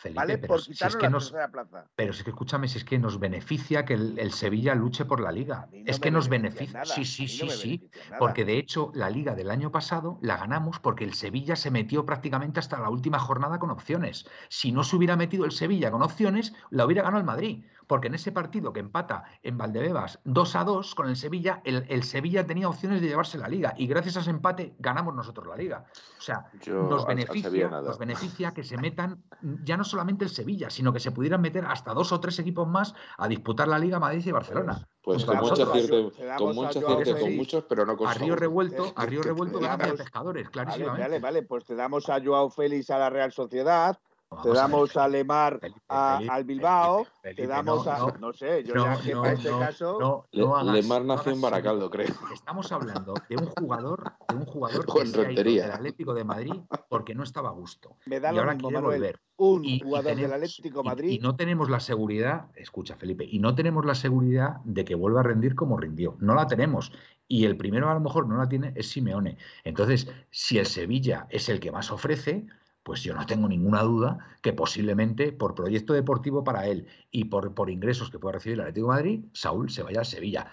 Felipe, ¿vale? pero Por si es que la nos, tercera plaza. pero si es que escúchame, si es que nos beneficia que el, el Sevilla luche por la liga. No es que nos beneficia nada, Sí, sí, no sí, sí. Porque de hecho la liga del año pasado la ganamos porque el Sevilla se metió prácticamente hasta la última jornada con opciones. Si no se hubiera metido el Sevilla con opciones, la hubiera ganado el Madrid. Porque en ese partido que empata en Valdebebas 2 a 2 con el Sevilla, el, el Sevilla tenía opciones de llevarse la liga. Y gracias a ese empate ganamos nosotros la liga. O sea, Yo nos beneficia, nos beneficia que se metan ya no solamente el Sevilla, sino que se pudieran meter hasta dos o tres equipos más a disputar la Liga Madrid y Barcelona. Pues a con mucho nosotros. acierto, Te damos con a mucho Joao acierto, con muchos, pero no con A Río. Revuelto, a Río Revuelto te gana de damos- pescadores, Vale, clarísimamente. vale, vale, pues te damos a Joao Félix a la Real Sociedad, te damos a Lemar Felipe, a- Felipe, al Bilbao, Felipe, te damos no, a. no, No, sé, yo no, ya que no, para este no, caso. no, Le- no hagas- Lemar no nació en Baracaldo, creo. Estamos hablando de un jugador, de un jugador que se ha ido del Atlético de Madrid porque no estaba a gusto. Me da y lo ahora mismo, quiere Manuel. volver. Un Y- y jugador del tenemos- Atlético Madrid. Y, no tenemos la seguridad, escucha Felipe, y no tenemos la seguridad de que vuelva a rendir como rindió. No la tenemos. Y el primero a lo mejor no la tiene es Simeone. Entonces, si el Sevilla es el que más ofrece, pues yo no tengo ninguna duda que posiblemente por proyecto deportivo para él y por, por ingresos que pueda recibir el Atlético de Madrid, Saúl se vaya al Sevilla.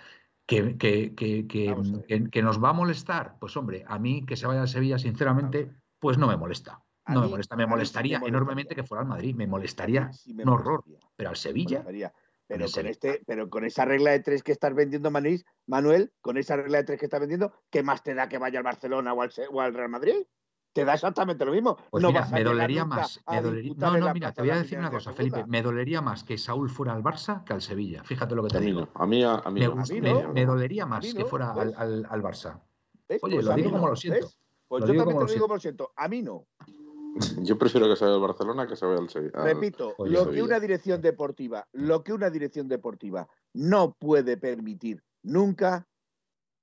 Que, que- que- que- nos va a molestar, pues hombre, a mí que se vaya al Sevilla, sinceramente, pues no me molesta. No me molesta, me molestaría enormemente que fuera al Madrid, me molestaría un horror. Pero al Sevilla, Pero con, este, pero con esa regla de tres que estás vendiendo, Manuel, Manuel, con esa regla de tres que estás vendiendo, ¿qué más te da que vaya al Barcelona o al, o al Real Madrid? Te da exactamente lo mismo. pues no mira, vas a me dolería más. a me dolería- No, no, mira, te voy a decir una cosa. Felipe. Me dolería más que Saúl fuera al Barça que al Sevilla. Fíjate lo que te A mí digo. no, a mí, a, a mí Me, no. gust- mí me- no. me dolería más mí que fuera al, al- al Barça. ¿Ves? Oye, Pues lo a digo como lo siento. ¿ves? Pues Lo yo digo también como te lo lo digo, por siento. A mí no. Yo prefiero que se vaya al Barcelona que se vaya al Sevilla. Repito, Oye, lo que una dirección deportiva, lo que una dirección deportiva no puede permitir nunca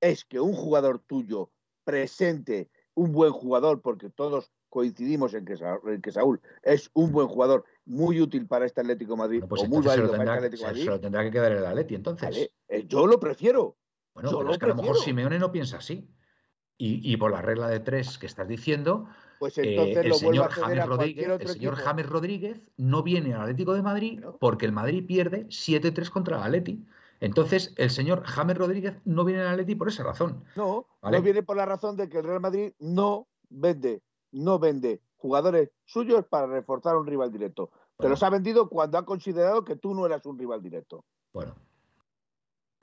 es que un jugador tuyo presente un buen jugador, porque todos coincidimos en que, Sa- en que Saúl es un buen jugador, muy útil para este Atlético de Madrid, pues o muy entonces se lo, válido para tendrá, este que- Atlético se- se Madrid. lo tendrá que quedar el Atleti, entonces. Vale, eh, yo lo prefiero. Bueno, yo pero lo es que a lo mejor. Simeone no piensa así. Y, y por la regla de tres que estás diciendo, Pues eh, entonces el lo señor James Rodríguez, otro el señor equipo. James Rodríguez no viene al Atlético de Madrid porque el Madrid pierde 7-3 contra el Atleti. Entonces, el señor James Rodríguez no viene al Atleti por esa razón. No, Vale. no viene por la razón de que el Real Madrid no vende, no vende jugadores suyos para reforzar un rival directo. Te Bueno. los ha vendido cuando ha considerado que tú no eras un rival directo. Bueno,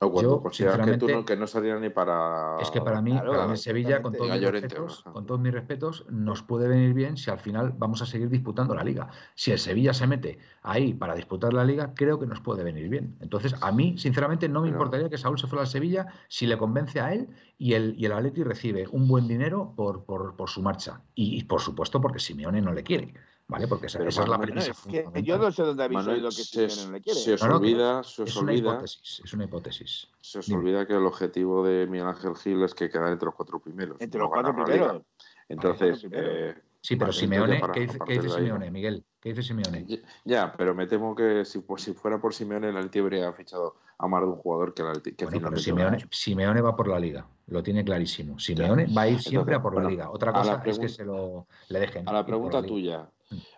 O cuando Yo, consideran que, tú no, que no salía ni para. es que para mí, claro, para mí Sevilla, con todos, mis respetos, con todos mis respetos, nos puede venir bien si al final vamos a seguir disputando la liga. Si el Sevilla se mete ahí para disputar la liga, creo que nos puede venir bien. Entonces, a mí, sinceramente, no me Pero- importaría que Saúl se fuera al Sevilla si le convence a él y el, y el Atleti recibe un buen dinero por, por, por su marcha. Y, y, por supuesto, porque Simeone no le quiere. ¿Vale? Porque esa, esa es la premisa es que fundamental. yo no sé dónde habéis Manuel, oído que se, Simeone no le quiere. se os No, no, que olvida, se os Es una olvida, hipótesis, es una hipótesis. se os Dime. olvida que el objetivo de Miguel Ángel Gil es que quedar entre los cuatro primeros. Entre no los cuatro primeros. Entonces, eh, Sí, pero Vale, Simeone, para- ¿qué dice, qué partir dice de ahí, Simeone, Miguel? ¿Qué dice Simeone? Ya- Ya, pero me temo que si, pues, si fuera por Simeone, el Atleti habría fichado a más de un jugador que el Atleti. Que Bueno, pero Simeone. Simeone va por la liga, lo tiene clarísimo. Simeone va a ir siempre Entonces, a por la bueno, liga. Otra cosa es que se lo le dejen. A la pregunta tuya.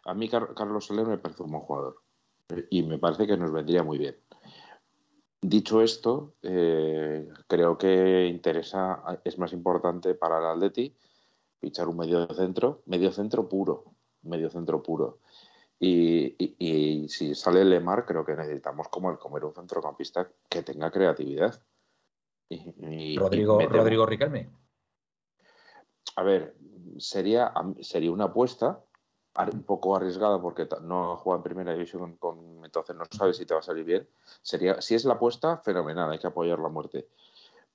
A mí Car- Carlos Soler me parece un buen jugador y me parece que nos vendría muy bien. Dicho esto, eh, creo que interesa, es más importante para el Atleti fichar un medio centro, medio centro puro, medio centro puro. Y, y- y si sale Lemar, creo que necesitamos como el comer un centrocampista que tenga creatividad. Y- Rodrigo, Rodrigo Riquelme. a ver, sería, sería una apuesta un poco arriesgada porque no juega en primera división, con, entonces no sabes si te va a salir bien. Sería, si es la apuesta, fenomenal, hay que apoyar la muerte.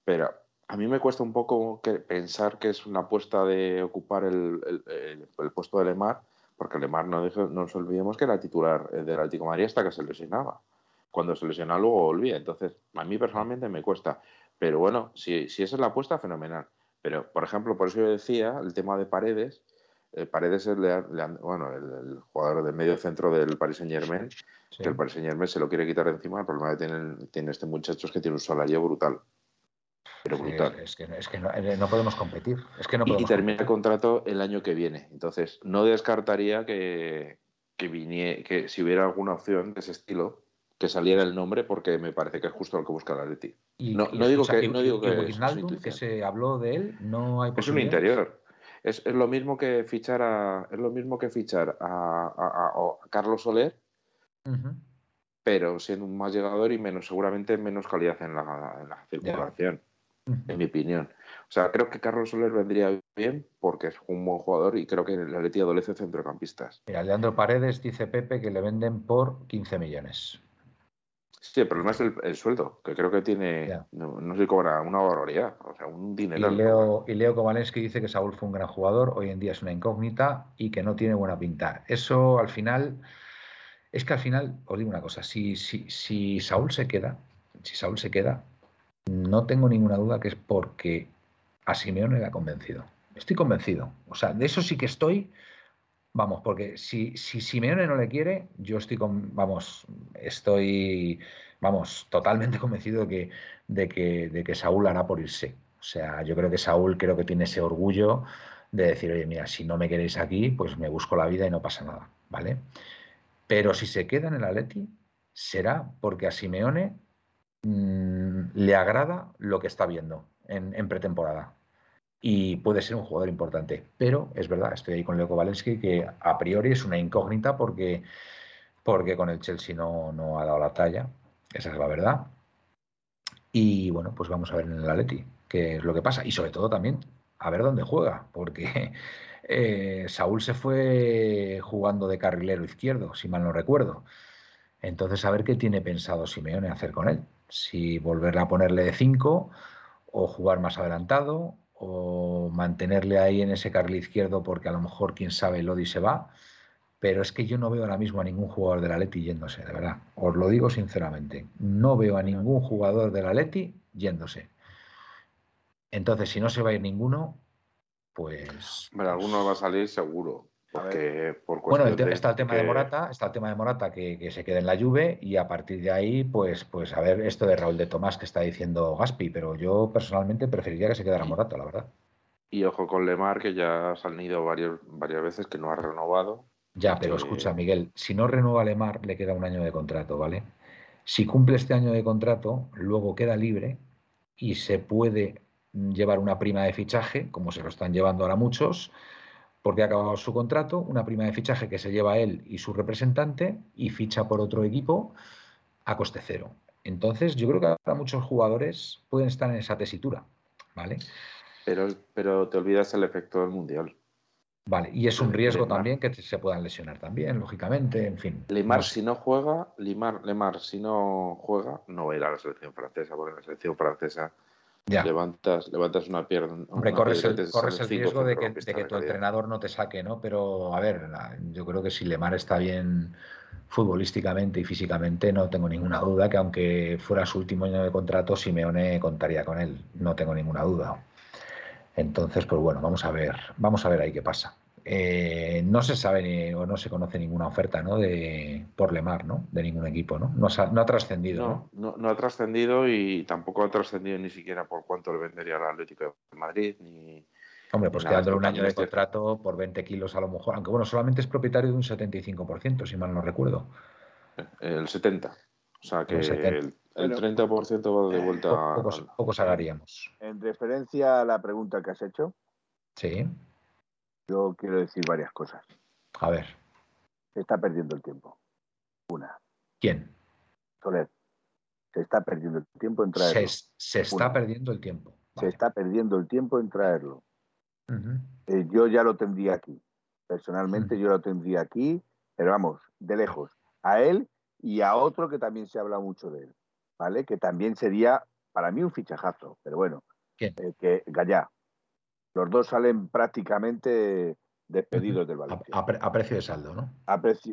Pero a mí me cuesta un poco que- pensar que es una apuesta de ocupar el, el- el- el puesto de Lemar, porque Lemar no, deje- no nos olvidemos que era titular eh, del Atlético de Madrid hasta que se lesionaba. Cuando se lesionaba luego volvía. Entonces, a mí personalmente me cuesta. Pero bueno, si, si esa es la apuesta, fenomenal. Pero, por ejemplo, por eso yo decía el tema de Paredes. Eh, Paredes es le- le- bueno, el, el jugador de medio centro del Paris Saint Germain, Sí. que el Paris Saint Germain se lo quiere quitar de encima. El problema que tiene, tiene este muchacho es que tiene un salario brutal. Pero Sí, brutal. es que, es que no, eh, no podemos competir. Es que no Y- y, podemos termina el contrato el año que viene. Entonces, no descartaría que, que, vinie- que si hubiera alguna opción de ese estilo, que saliera el nombre, porque me parece que es justo lo que busca el Atleti. Y- no- y no digo que- no digo que es- es que se habló de él, no hay Es un interior. Es, es lo mismo que fichar a, es lo mismo que fichar a, a- a- a Carlos Soler, pero siendo un más llegador y menos, seguramente menos calidad en la, en la circulación, en mi opinión. O sea, creo que Carlos Soler vendría bien porque es un buen jugador y creo que el Atleti adolece centrocampistas. Mira, Leandro Paredes dice Pepe que le venden por 15 millones. Sí, el problema es el, el sueldo, que creo que tiene, no, no sé cobra una barbaridad, o sea, un Y dinero. Leo, y Leo Kovalensky dice que Saúl fue un gran jugador, hoy en día es una incógnita y que no tiene buena pinta. Eso al final, es que al final, os digo una cosa, si, si, si Saúl se queda, si Saúl se queda, no tengo ninguna duda que es porque a Simeone le ha convencido. Estoy convencido. O sea, de eso sí que estoy, vamos, porque si, si Simeone no le quiere, yo estoy con, vamos, estoy, vamos, totalmente convencido de que, de que, de que Saúl hará por irse. O sea, yo creo que Saúl creo que tiene ese orgullo de decir, oye, mira, si no me queréis aquí, pues me busco la vida y no pasa nada, ¿vale? Pero si se queda en el Atleti, será porque a Simeone mm, le agrada lo que está viendo en, en pretemporada. Y puede ser un jugador importante. Pero es verdad, estoy ahí con Leo Kovalensky, que a priori es una incógnita porque, porque con el Chelsea no, no ha dado la talla. Esa es la verdad. Y bueno, pues vamos a ver en el Atleti qué es lo que pasa. Y sobre todo también a ver dónde juega, porque eh, Saúl se fue jugando de carrilero izquierdo, si mal no recuerdo. Entonces, a ver qué tiene pensado Simeone hacer con él. Si volverle a ponerle de 5 o jugar más adelantado o mantenerle ahí en ese carril izquierdo porque a lo mejor, quién sabe, Lodi se va. Pero es que yo no veo ahora mismo a ningún jugador del Atleti yéndose, de verdad. Os lo digo sinceramente. No veo a ningún jugador del Atleti yéndose. Entonces, si no se va a ir ninguno, pues. Hombre, alguno va a salir seguro. Porque por bueno, está el tema de Morata, está el tema de Morata que, se quede en la lluvia y a partir de ahí, pues, pues a ver esto de Raúl de Tomás que está diciendo Gaspi, pero yo personalmente preferiría que se quedara Morata, la verdad. Y ojo con Lemar, que ya ha salido varias, varias veces que no ha renovado. Ya, pero escucha, Miguel, si no renueva Lemar, le queda un año de contrato, ¿vale? Si cumple este año de contrato, luego queda libre y se puede llevar una prima de fichaje, como se lo están llevando ahora muchos, porque ha acabado su contrato, una prima de fichaje que se lleva él y su representante y ficha por otro equipo a coste cero. Entonces, yo creo que ahora muchos jugadores pueden estar en esa tesitura, ¿vale? Pero, pero te olvidas el efecto del Mundial. Vale, y es un riesgo también que se puedan lesionar también, lógicamente, en fin. Limar, si no juega, Limar, Lemar, si no juega, no va a ir a la selección francesa, porque la selección francesa Levantas, levantas una pierna. Hombre, corres el, riesgo de que, tu entrenador no te saque, ¿no? Pero, a ver, yo creo que si Lemar está bien futbolísticamente y físicamente, no tengo ninguna duda que aunque fuera su último año de contrato, Simeone contaría con él. No tengo ninguna duda. Entonces, pues bueno, vamos a ver, vamos a ver ahí qué pasa. Eh, no se sabe ni, o no se conoce ninguna oferta ¿no? de, por Lemar, ¿no? De ningún equipo, ¿no? No, ha, trascendido. No, no, ha trascendido y tampoco ha trascendido ni siquiera por cuánto le vendería al Atlético de Madrid, ni. Hombre, pues quedándole un año de contrato por 20 kilos a lo mejor, aunque bueno, solamente es propietario de un 75%, si mal no recuerdo. El 70%. O sea que el, 30% va de vuelta. Pocos, pocos haríamos. En referencia a la pregunta que has hecho. Sí. Yo quiero decir varias cosas. A ver. Se está perdiendo el tiempo. Una. ¿Quién? Soler. Se está perdiendo el tiempo en traerlo. Se, está perdiendo el tiempo. Se está perdiendo el tiempo en traerlo. Eh, yo ya lo tendría aquí. Personalmente yo lo tendría aquí, pero vamos, de lejos. A él y a otro que también se habla mucho de él. ¿Vale? Que también sería para mí un fichajazo. Pero bueno. ¿Quién? Eh, que Gallá. Los dos salen prácticamente despedidos del Valencia. A, precio de saldo, ¿no?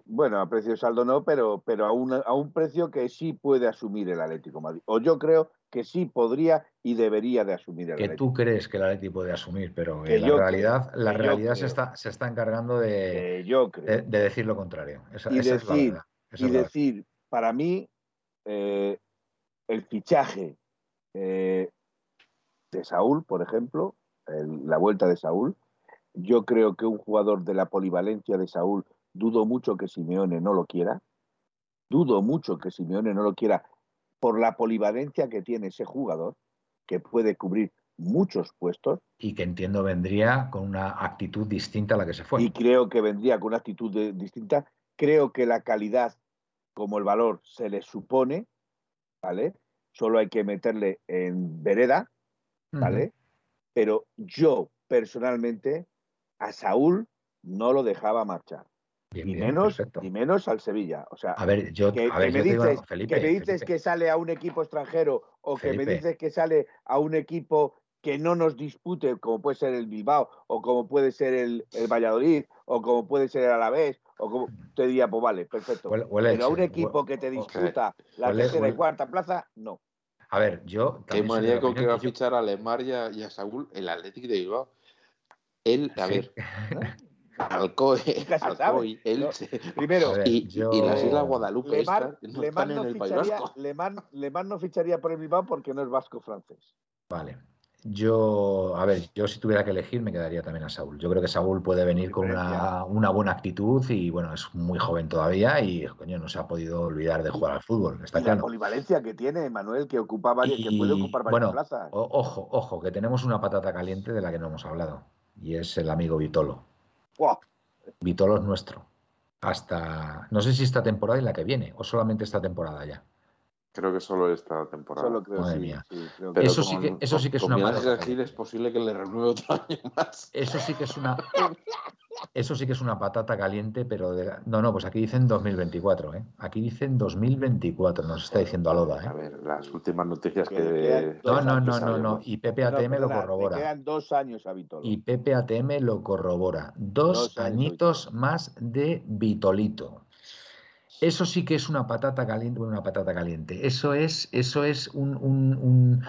bueno, a precio de saldo no, pero, pero a, a un precio que sí puede asumir el Atlético Madrid. O yo creo que sí podría y debería de asumir el que tú crees que el Atlético puede asumir, pero en la realidad, la realidad se está, se está encargando de, de, decir lo contrario. y decir, y decir para mí, eh, el fichaje eh, de Saúl, por ejemplo, la vuelta de Saúl. Yo creo que un jugador de la polivalencia de Saúl, dudo mucho que Simeone no lo quiera. Dudo mucho que Simeone no lo quiera por la polivalencia que tiene ese jugador, que puede cubrir muchos puestos. Y que entiendo vendría con una actitud distinta a la que se fue. Y creo que vendría con una actitud distinta. Creo que la calidad como el valor se le supone, ¿vale? Solo hay que meterle en vereda, ¿vale? Pero yo personalmente a Saúl no lo dejaba marchar. ni, menos, ni menos al Sevilla. O sea, a ver, yo, que, me dices, que, me dices que sale a un equipo extranjero o que me dices que sale a un equipo que no nos dispute, como puede ser el Bilbao, o como puede ser el, Valladolid, o como puede ser el Alavés, o como te diría, pues vale, perfecto. pero a un equipo que te disputa la tercera y cuarta plaza, no. A ver, yo. Qué maníaco que va a fichar a Lemar y a, Saúl el Atlético de Bilbao. Él, a ver. Alcoy, Alcoy él, primero y, y, las Islas Guadalupe Lemar, no Lemar no, ficharía, Lemar, no ficharía por el Bilbao porque no es vasco francés. Vale. Yo, a ver, yo si tuviera que elegir me quedaría también a Saúl. Yo creo que Saúl puede venir con una, buena actitud y bueno, es muy joven todavía y coño, no se ha podido olvidar de jugar al fútbol. Está la polivalencia que tiene Manuel, que ocupa varias, que puede ocupar varias bueno, plazas. ojo, ojo, que tenemos una patata caliente de la que no hemos hablado y es el amigo Vitolo. Vitolo es nuestro. Hasta, no sé si esta temporada y la que viene o solamente esta temporada ya. Creo que solo esta temporada. Solo creo, Madre mía. eso, sí que, eso sí que es una mala. es posible que le renueve otro año más. Eso sí que es una. eso sí que es una patata caliente, pero de no, no, pues aquí dicen 2024, ¿eh? Aquí dicen 2024, nos está diciendo Aloda, ¿eh? A ver, las últimas noticias que... No, no, no, no, no, y PPATM lo corrobora. quedan dos años a Vitolo. Y PPATM lo corrobora. Dos, añitos más de Vitolito. Eso sí que es una patata caliente, una patata caliente. Eso es, eso es un,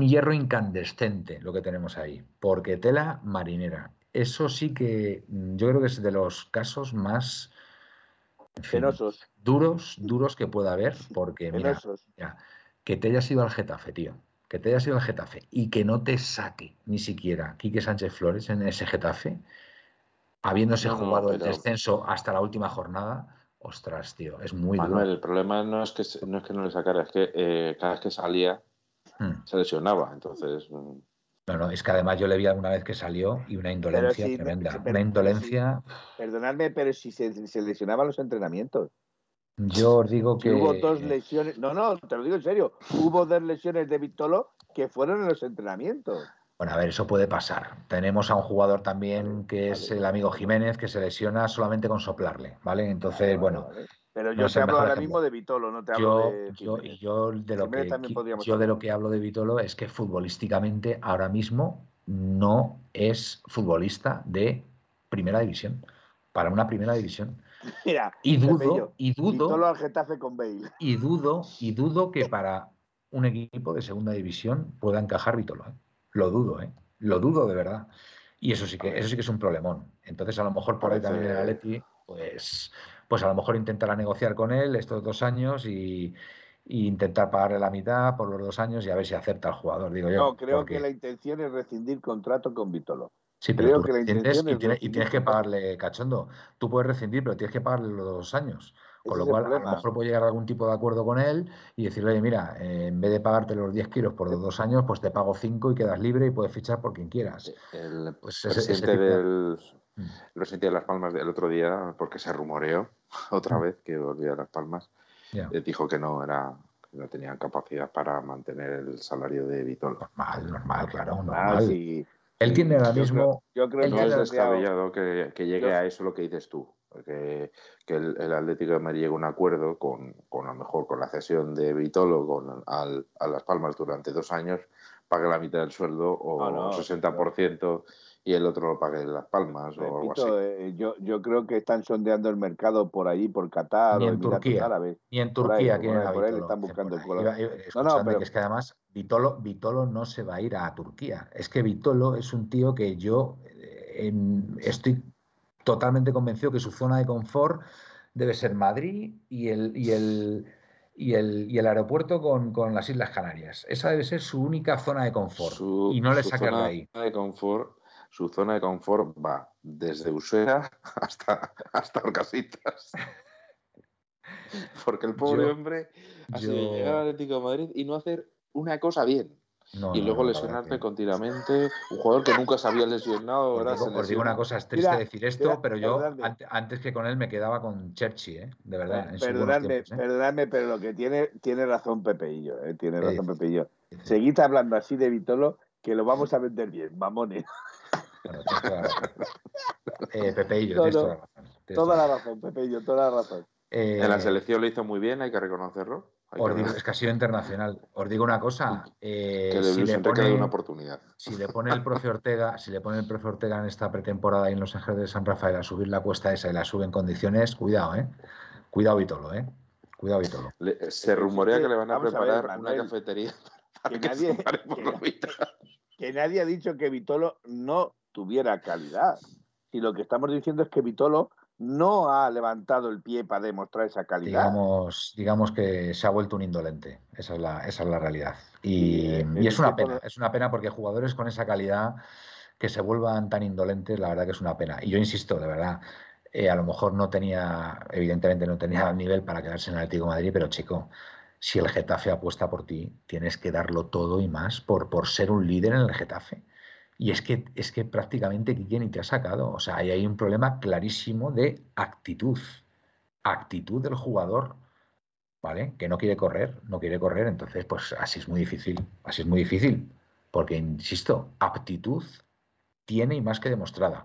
hierro incandescente lo que tenemos ahí, porque tela marinera. Eso sí que mm, yo creo que es de los casos más duros, duros que pueda haber, porque mira, que te hayas ido al Getafe, tío, que te hayas ido al Getafe y que no te saque ni siquiera Quique Sánchez Flores en ese Getafe, habiéndose jugado el descenso hasta la última jornada Ostras, tío, es muy Manuel, el problema no es que no, es que no le sacara, es que eh, cada vez que salía hmm. se lesionaba, entonces... Mm. No, no, es que además yo le vi alguna vez que salió y una indolencia tremenda. una indolencia... perdonadme, pero si se, lesionaban los entrenamientos. Yo os digo que... Hubo dos lesiones, no, no, te lo digo en serio, hubo dos lesiones de Vitolo que fueron en los entrenamientos. Bueno, a ver, eso puede pasar. Tenemos a un jugador también que es el amigo Jiménez, que se lesiona solamente con soplarle, ¿vale? Entonces, bueno. Pero yo te hablo ahora mismo de Vitolo, no te hablo de. Yo, yo, de lo que, yo de lo que hablo de Vitolo es que futbolísticamente ahora mismo no es futbolista de primera división. Para una primera división. Mira, y dudo, y dudo. Vitolo al Getafe con Bale. Y dudo, y dudo que para un equipo de segunda división pueda encajar Vitolo. ¿eh? Lo dudo, ¿eh? Lo dudo de verdad. Y eso sí que, eso sí que es un problemón. Entonces, a lo mejor por ahí también el Atleti, pues, pues a lo mejor intentará negociar con él estos dos años y, intentar pagarle la mitad por los dos años y a ver si acepta al jugador, digo yo. No, creo que la intención es rescindir contrato con Vitolo. Sí, pero creo que la y, tienes, y tienes que pagarle, cachondo. Tú puedes rescindir, pero tienes que pagarle los dos años. Con lo cual, a lo mejor puedo llegar a algún tipo de acuerdo con él y decirle, mira, eh, en vez de pagarte los 10 kilos por dos años, pues te pago 5 y quedas libre y puedes fichar por quien quieras. El pues presidente del... Mm. de Las Palmas del otro día, porque se rumoreó otra mm. vez que volvía a Las Palmas, eh, dijo que no era no tenían capacidad para mantener el salario de Vitol. Normal, normal, claro, normal. Él tiene ahora mismo. yo creo que no es descabellado que, que llegue a eso lo que dices tú que, que el, Atlético de Madrid llegue a un acuerdo con, con, a lo mejor con la cesión de Vitolo con, al, a Las Palmas durante dos años, pague la mitad del sueldo o no, 60% y el otro lo pague en Las Palmas o algo así. Eh, yo, yo creo que están sondeando el mercado por allí, por Qatar ni en Turquía, Ni en Turquía por ahí, están buscando el color. No, no, pero... que es que además Vitolo, Vitolo no se va a ir a Turquía. Es que Vitolo es un tío que yo eh, estoy totalmente convencido que su zona de confort debe ser Madrid y el, y el, y el, y el aeropuerto con, las Islas Canarias. Esa debe ser su única zona de confort. y no le saca de ahí. De confort, su zona de confort va desde Usera hasta, hasta Orcasitas. Porque el pobre hombre ha sido llegar al Atlético de Madrid y no hacer una cosa bien y luego lesionarte continuamente. Un jugador que nunca se había lesionado. Os digo, una cosa, es triste decir esto, pero yo antes que con él me quedaba con Cherchi, ¿eh? de verdad. Perdonadme, ¿eh? perdonadme, pero lo que tiene, tiene razón Pepeillo. ¿eh? Tiene razón Pepeillo. Seguid hablando así de Vitolo, que lo vamos a vender bien, mamones. Bueno, eh, Pepeillo, tienes toda la razón. Toda la razón, Pepeillo, toda la razón. en la selección lo hizo muy bien, hay que reconocerlo. Os digo, es que ha sido internacional. Os digo una cosa. Eh, si, le pone, una oportunidad. si le pone el profe Ortega, si le pone el profe Ortega en esta pretemporada y en Los Ángeles de San Rafael a subir la cuesta esa y la sube en condiciones, cuidado, ¿eh? Cuidado Vitolo, ¿eh? Cuidado Vitolo. se rumorea que le van a preparar una cafetería que, nadie, que nadie ha dicho que Vitolo no tuviera calidad. Y lo que estamos diciendo es que Vitolo no ha levantado el pie para demostrar esa calidad. Digamos, digamos que se ha vuelto un indolente, esa es la, esa es la realidad. Y, es una pena, es una pena porque jugadores con esa calidad que se vuelvan tan indolentes, la verdad que es una pena. Y yo insisto, de verdad, eh, a lo mejor no tenía, evidentemente no tenía el nivel para quedarse en el Atlético de Madrid, pero chico, si el Getafe apuesta por ti, tienes que darlo todo y más por, por ser un líder en el Getafe. Y es que, es que prácticamente Quique te ha sacado. O sea, ahí hay un problema clarísimo de actitud. Actitud del jugador, ¿vale? Que no quiere correr, no quiere correr. Entonces, pues así es muy difícil. Así es muy difícil. Porque, insisto, aptitud tiene y más que demostrada.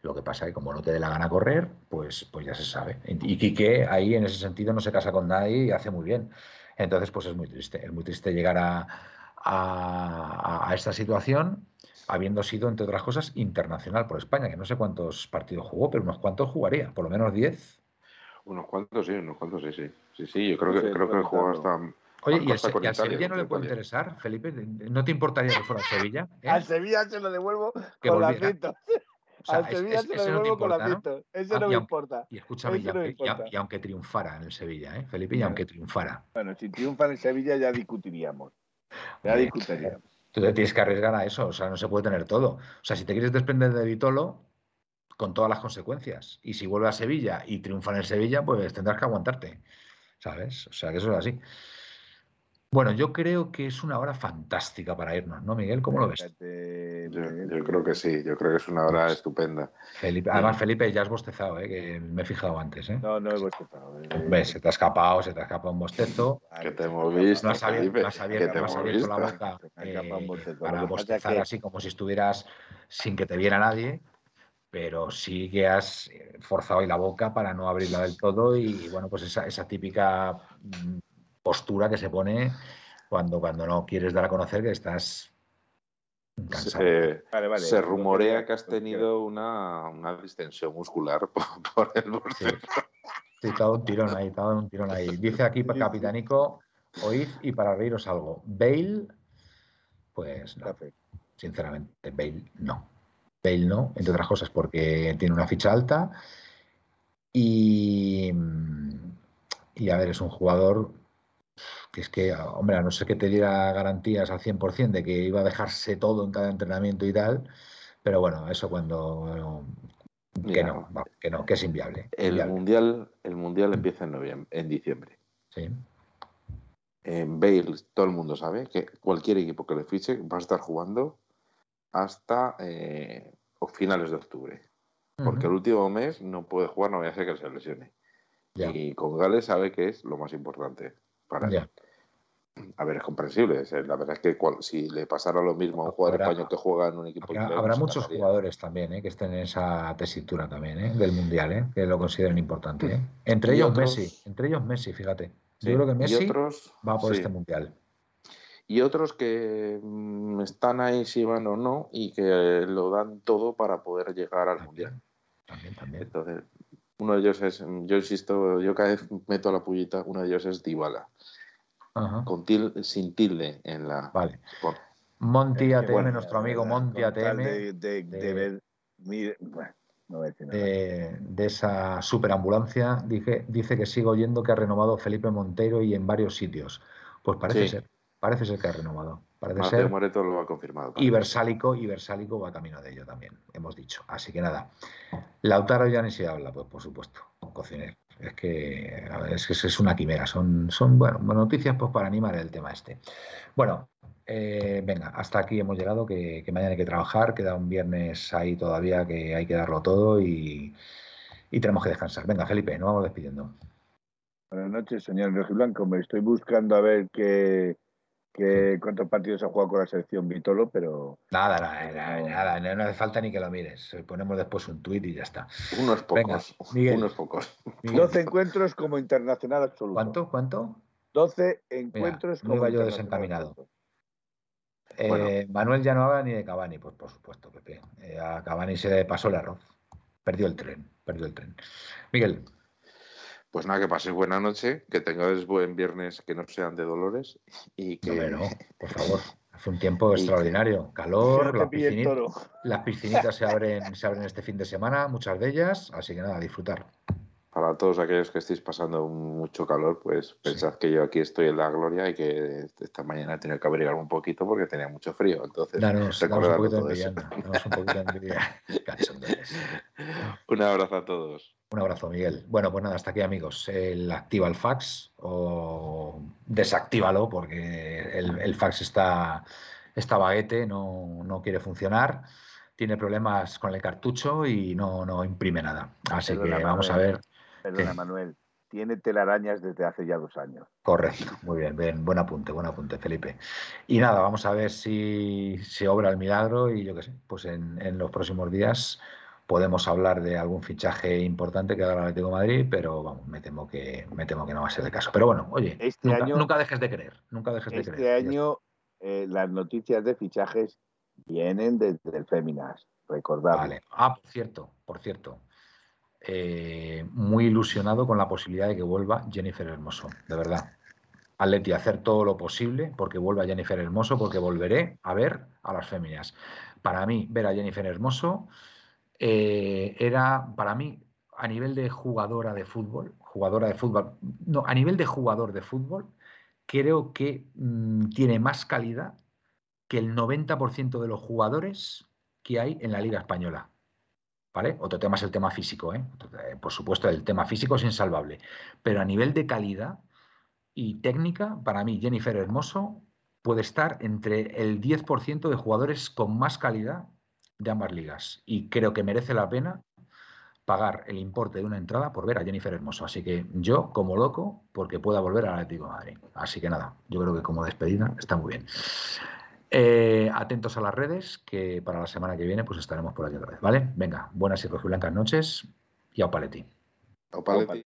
Lo que pasa es que como no te dé la gana correr, pues, pues ya se sabe. Y Quique ahí en ese sentido no se casa con nadie y hace muy bien. Entonces, pues es muy triste. Es muy triste llegar a, a, esta situación habiendo sido, entre otras cosas, internacional por España, que no sé cuántos partidos jugó, pero unos cuantos jugaría, por lo menos 10. Unos cuantos, sí, unos cuantos, sí, sí. Sí, sí, yo creo que, creo que jugó hasta Oye, ¿y, al Sevilla no le puede interesar, Felipe? ¿No te importaría que fuera al Sevilla? ¿Eh? Al Sevilla se lo devuelvo con las pintas. al Sevilla se lo devuelvo con las pintas. Eso no me importa. Y escúchame, y, aunque, triunfara en el Sevilla, ¿eh? Felipe, y aunque triunfara. Bueno, si triunfa en el Sevilla ya discutiríamos. Ya discutiríamos. Tú te tienes que arriesgar a eso, o sea, no se puede tener todo. O sea, si te quieres desprender de Vitolo, con todas las consecuencias. Y si vuelve a Sevilla y triunfa en el Sevilla, pues tendrás que aguantarte. ¿Sabes? O sea, que eso es así. Bueno, yo creo que es una hora fantástica para irnos, ¿no, Miguel? ¿Cómo lo ves? Yo, creo que sí, yo creo que es una hora pues estupenda. además, Felipe, ya has bostezado, ¿eh? que me he fijado antes. ¿eh? No, no he bostezado. Eh. se te ha escapado, se te ha escapado un bostezo. Que te hemos visto. No has abierto, la boca eh, para bostezar así como si estuvieras sin que te viera nadie pero sí que has forzado ahí la boca para no abrirla del todo y bueno, pues esa, esa típica mm, postura que se pone cuando, cuando no quieres dar a conocer que estás cansado. Se, rumorea que has tenido una, una distensión muscular por, el borde. Sí. todo un tirón ahí, todo un tirón ahí. Dice aquí Capitanico, oíd y para reíros algo. Bale, pues no. Sinceramente, Bale no. Bale no, entre otras cosas porque tiene una ficha alta y, y a ver, es un jugador que es que, hombre, a no ser que te diera garantías al 100% de que iba a dejarse todo en cada entrenamiento y tal, pero bueno, eso cuando... que no, que no, que es inviable. El mundial, el mundial empieza en noviembre, en diciembre. Sí. En Bale, todo el mundo sabe que cualquier equipo que le fiche va a estar jugando hasta eh, finales de octubre. Porque el último mes no puede jugar, no voy a hacer que se lesione. Y con Gales sabe que es lo más importante. A ver, es comprensible. La verdad es que si le pasara lo mismo a un jugador español que juega en un equipo. Habrá, muchos jugadores también ¿eh? que estén en esa tesitura también ¿eh? del mundial, ¿eh? que lo consideren importante. Entre ellos Messi, entre ellos Messi, fíjate. Yo creo que Messi va por este mundial. Y otros que mm, están ahí si van o no y que lo dan todo para poder llegar al mundial. También, también. Entonces, uno de ellos es, yo insisto, yo cada vez meto la pullita, uno de ellos es Dybala. Con sin tilde en la. Vale. Monty ATM, nuestro amigo Monty ATM. De, de, esa superambulancia, dice, dice que sigo oyendo que ha renovado Felipe Montero y en varios sitios. Pues parece ser. Parece ser que ha renovado. Parece ser. Moreto lo ha confirmado. Y Versálico, y Versálico va camino de ello también, hemos dicho. Así que nada. Lautaro ya ni se habla, pues por supuesto. Cocinero. Es que, es que es una quimera. Son, son bueno, noticias pues, para animar el tema este. Bueno, eh, venga, hasta aquí hemos llegado, que, mañana hay que trabajar, queda un viernes ahí todavía que hay que darlo todo y, y tenemos que descansar. Venga, Felipe, nos vamos despidiendo. Buenas noches, señor Blanco. Me estoy buscando a ver qué, que cuántos partidos ha jugado con la selección Vitolo, pero... Nada, nada, nada, no, hace falta ni que lo mires. Ponemos después un tuit y ya está. Unos pocos, unos pocos. 12 encuentros como internacional absoluto. ¿Cuánto? ¿Cuánto? 12 encuentros como iba yo desencaminado. Eh, Manuel ya no habla ni de Cavani, pues por supuesto, Pepe. Eh, a Cavani se le pasó el arroz. Perdió el tren, perdió el tren. Miguel. Pues nada, que paséis buena noche, que tengáis buen viernes que no sean de dolores y que... No, no por favor. Hace un tiempo extraordinario. Calor, las, piscinitas se abren, se abren este fin de semana, muchas de ellas, así que nada, disfrutar para todos aquellos que estéis pasando mucho calor, pues pensad que yo aquí estoy en la gloria y que esta mañana he tenido que abrigar un poquito porque tenía mucho frío. Entonces, danos, un poquito de un abrazo a todos. Un abrazo, Miguel. Bueno, pues nada, hasta aquí, amigos. El activa el fax o desactívalo porque el, fax está, está baguete, no, no quiere funcionar tiene problemas con el cartucho y no, no imprime nada. Así que vamos a ver Perdona, Manuel. Tiene telarañas desde hace ya dos años. Correcto, muy bien, bien, buen apunte, buen apunte, Felipe. Y nada, vamos a ver si se obra el milagro y yo qué sé, pues en, en los próximos días podemos hablar de algún fichaje importante que haga el Atlético de Madrid, pero vamos, me temo que me temo que no va a ser el caso. Pero bueno, oye, Este nunca, año- nunca dejes de creer, nunca dejes de Este creer. año eh, las noticias de fichajes vienen desde el Féminas, recordad. Vale. Ah, por cierto, por cierto. eh, muy ilusionado con la posibilidad de que vuelva Jennifer Hermoso, de verdad. Atleti, hacer todo lo posible porque vuelva Jennifer Hermoso, porque volveré a ver a las féminas. Para mí, ver a Jennifer Hermoso eh, era, para mí, a nivel de jugadora de fútbol, jugadora de fútbol, no, a nivel de jugador de fútbol, creo que mm, tiene más calidad que el 90% de los jugadores que hay en la Liga Española. ¿Vale? Otro tema es el tema físico, ¿eh? Eh, Por supuesto, el tema físico es insalvable. Pero a nivel de calidad y técnica, para mí, Jennifer Hermoso puede estar entre el 10% de jugadores con más calidad de ambas ligas. Y creo que merece la pena pagar el importe de una entrada por ver a Jennifer Hermoso. Así que yo, como loco, porque pueda volver al Atlético de Madrid. Así que nada, yo creo que como despedida está muy bien. Eh, atentos a las redes, que para la semana que viene pues estaremos por aquí otra vez, ¿vale? Venga, buenas y rojiblancas noches y a Paletti. Opaletti.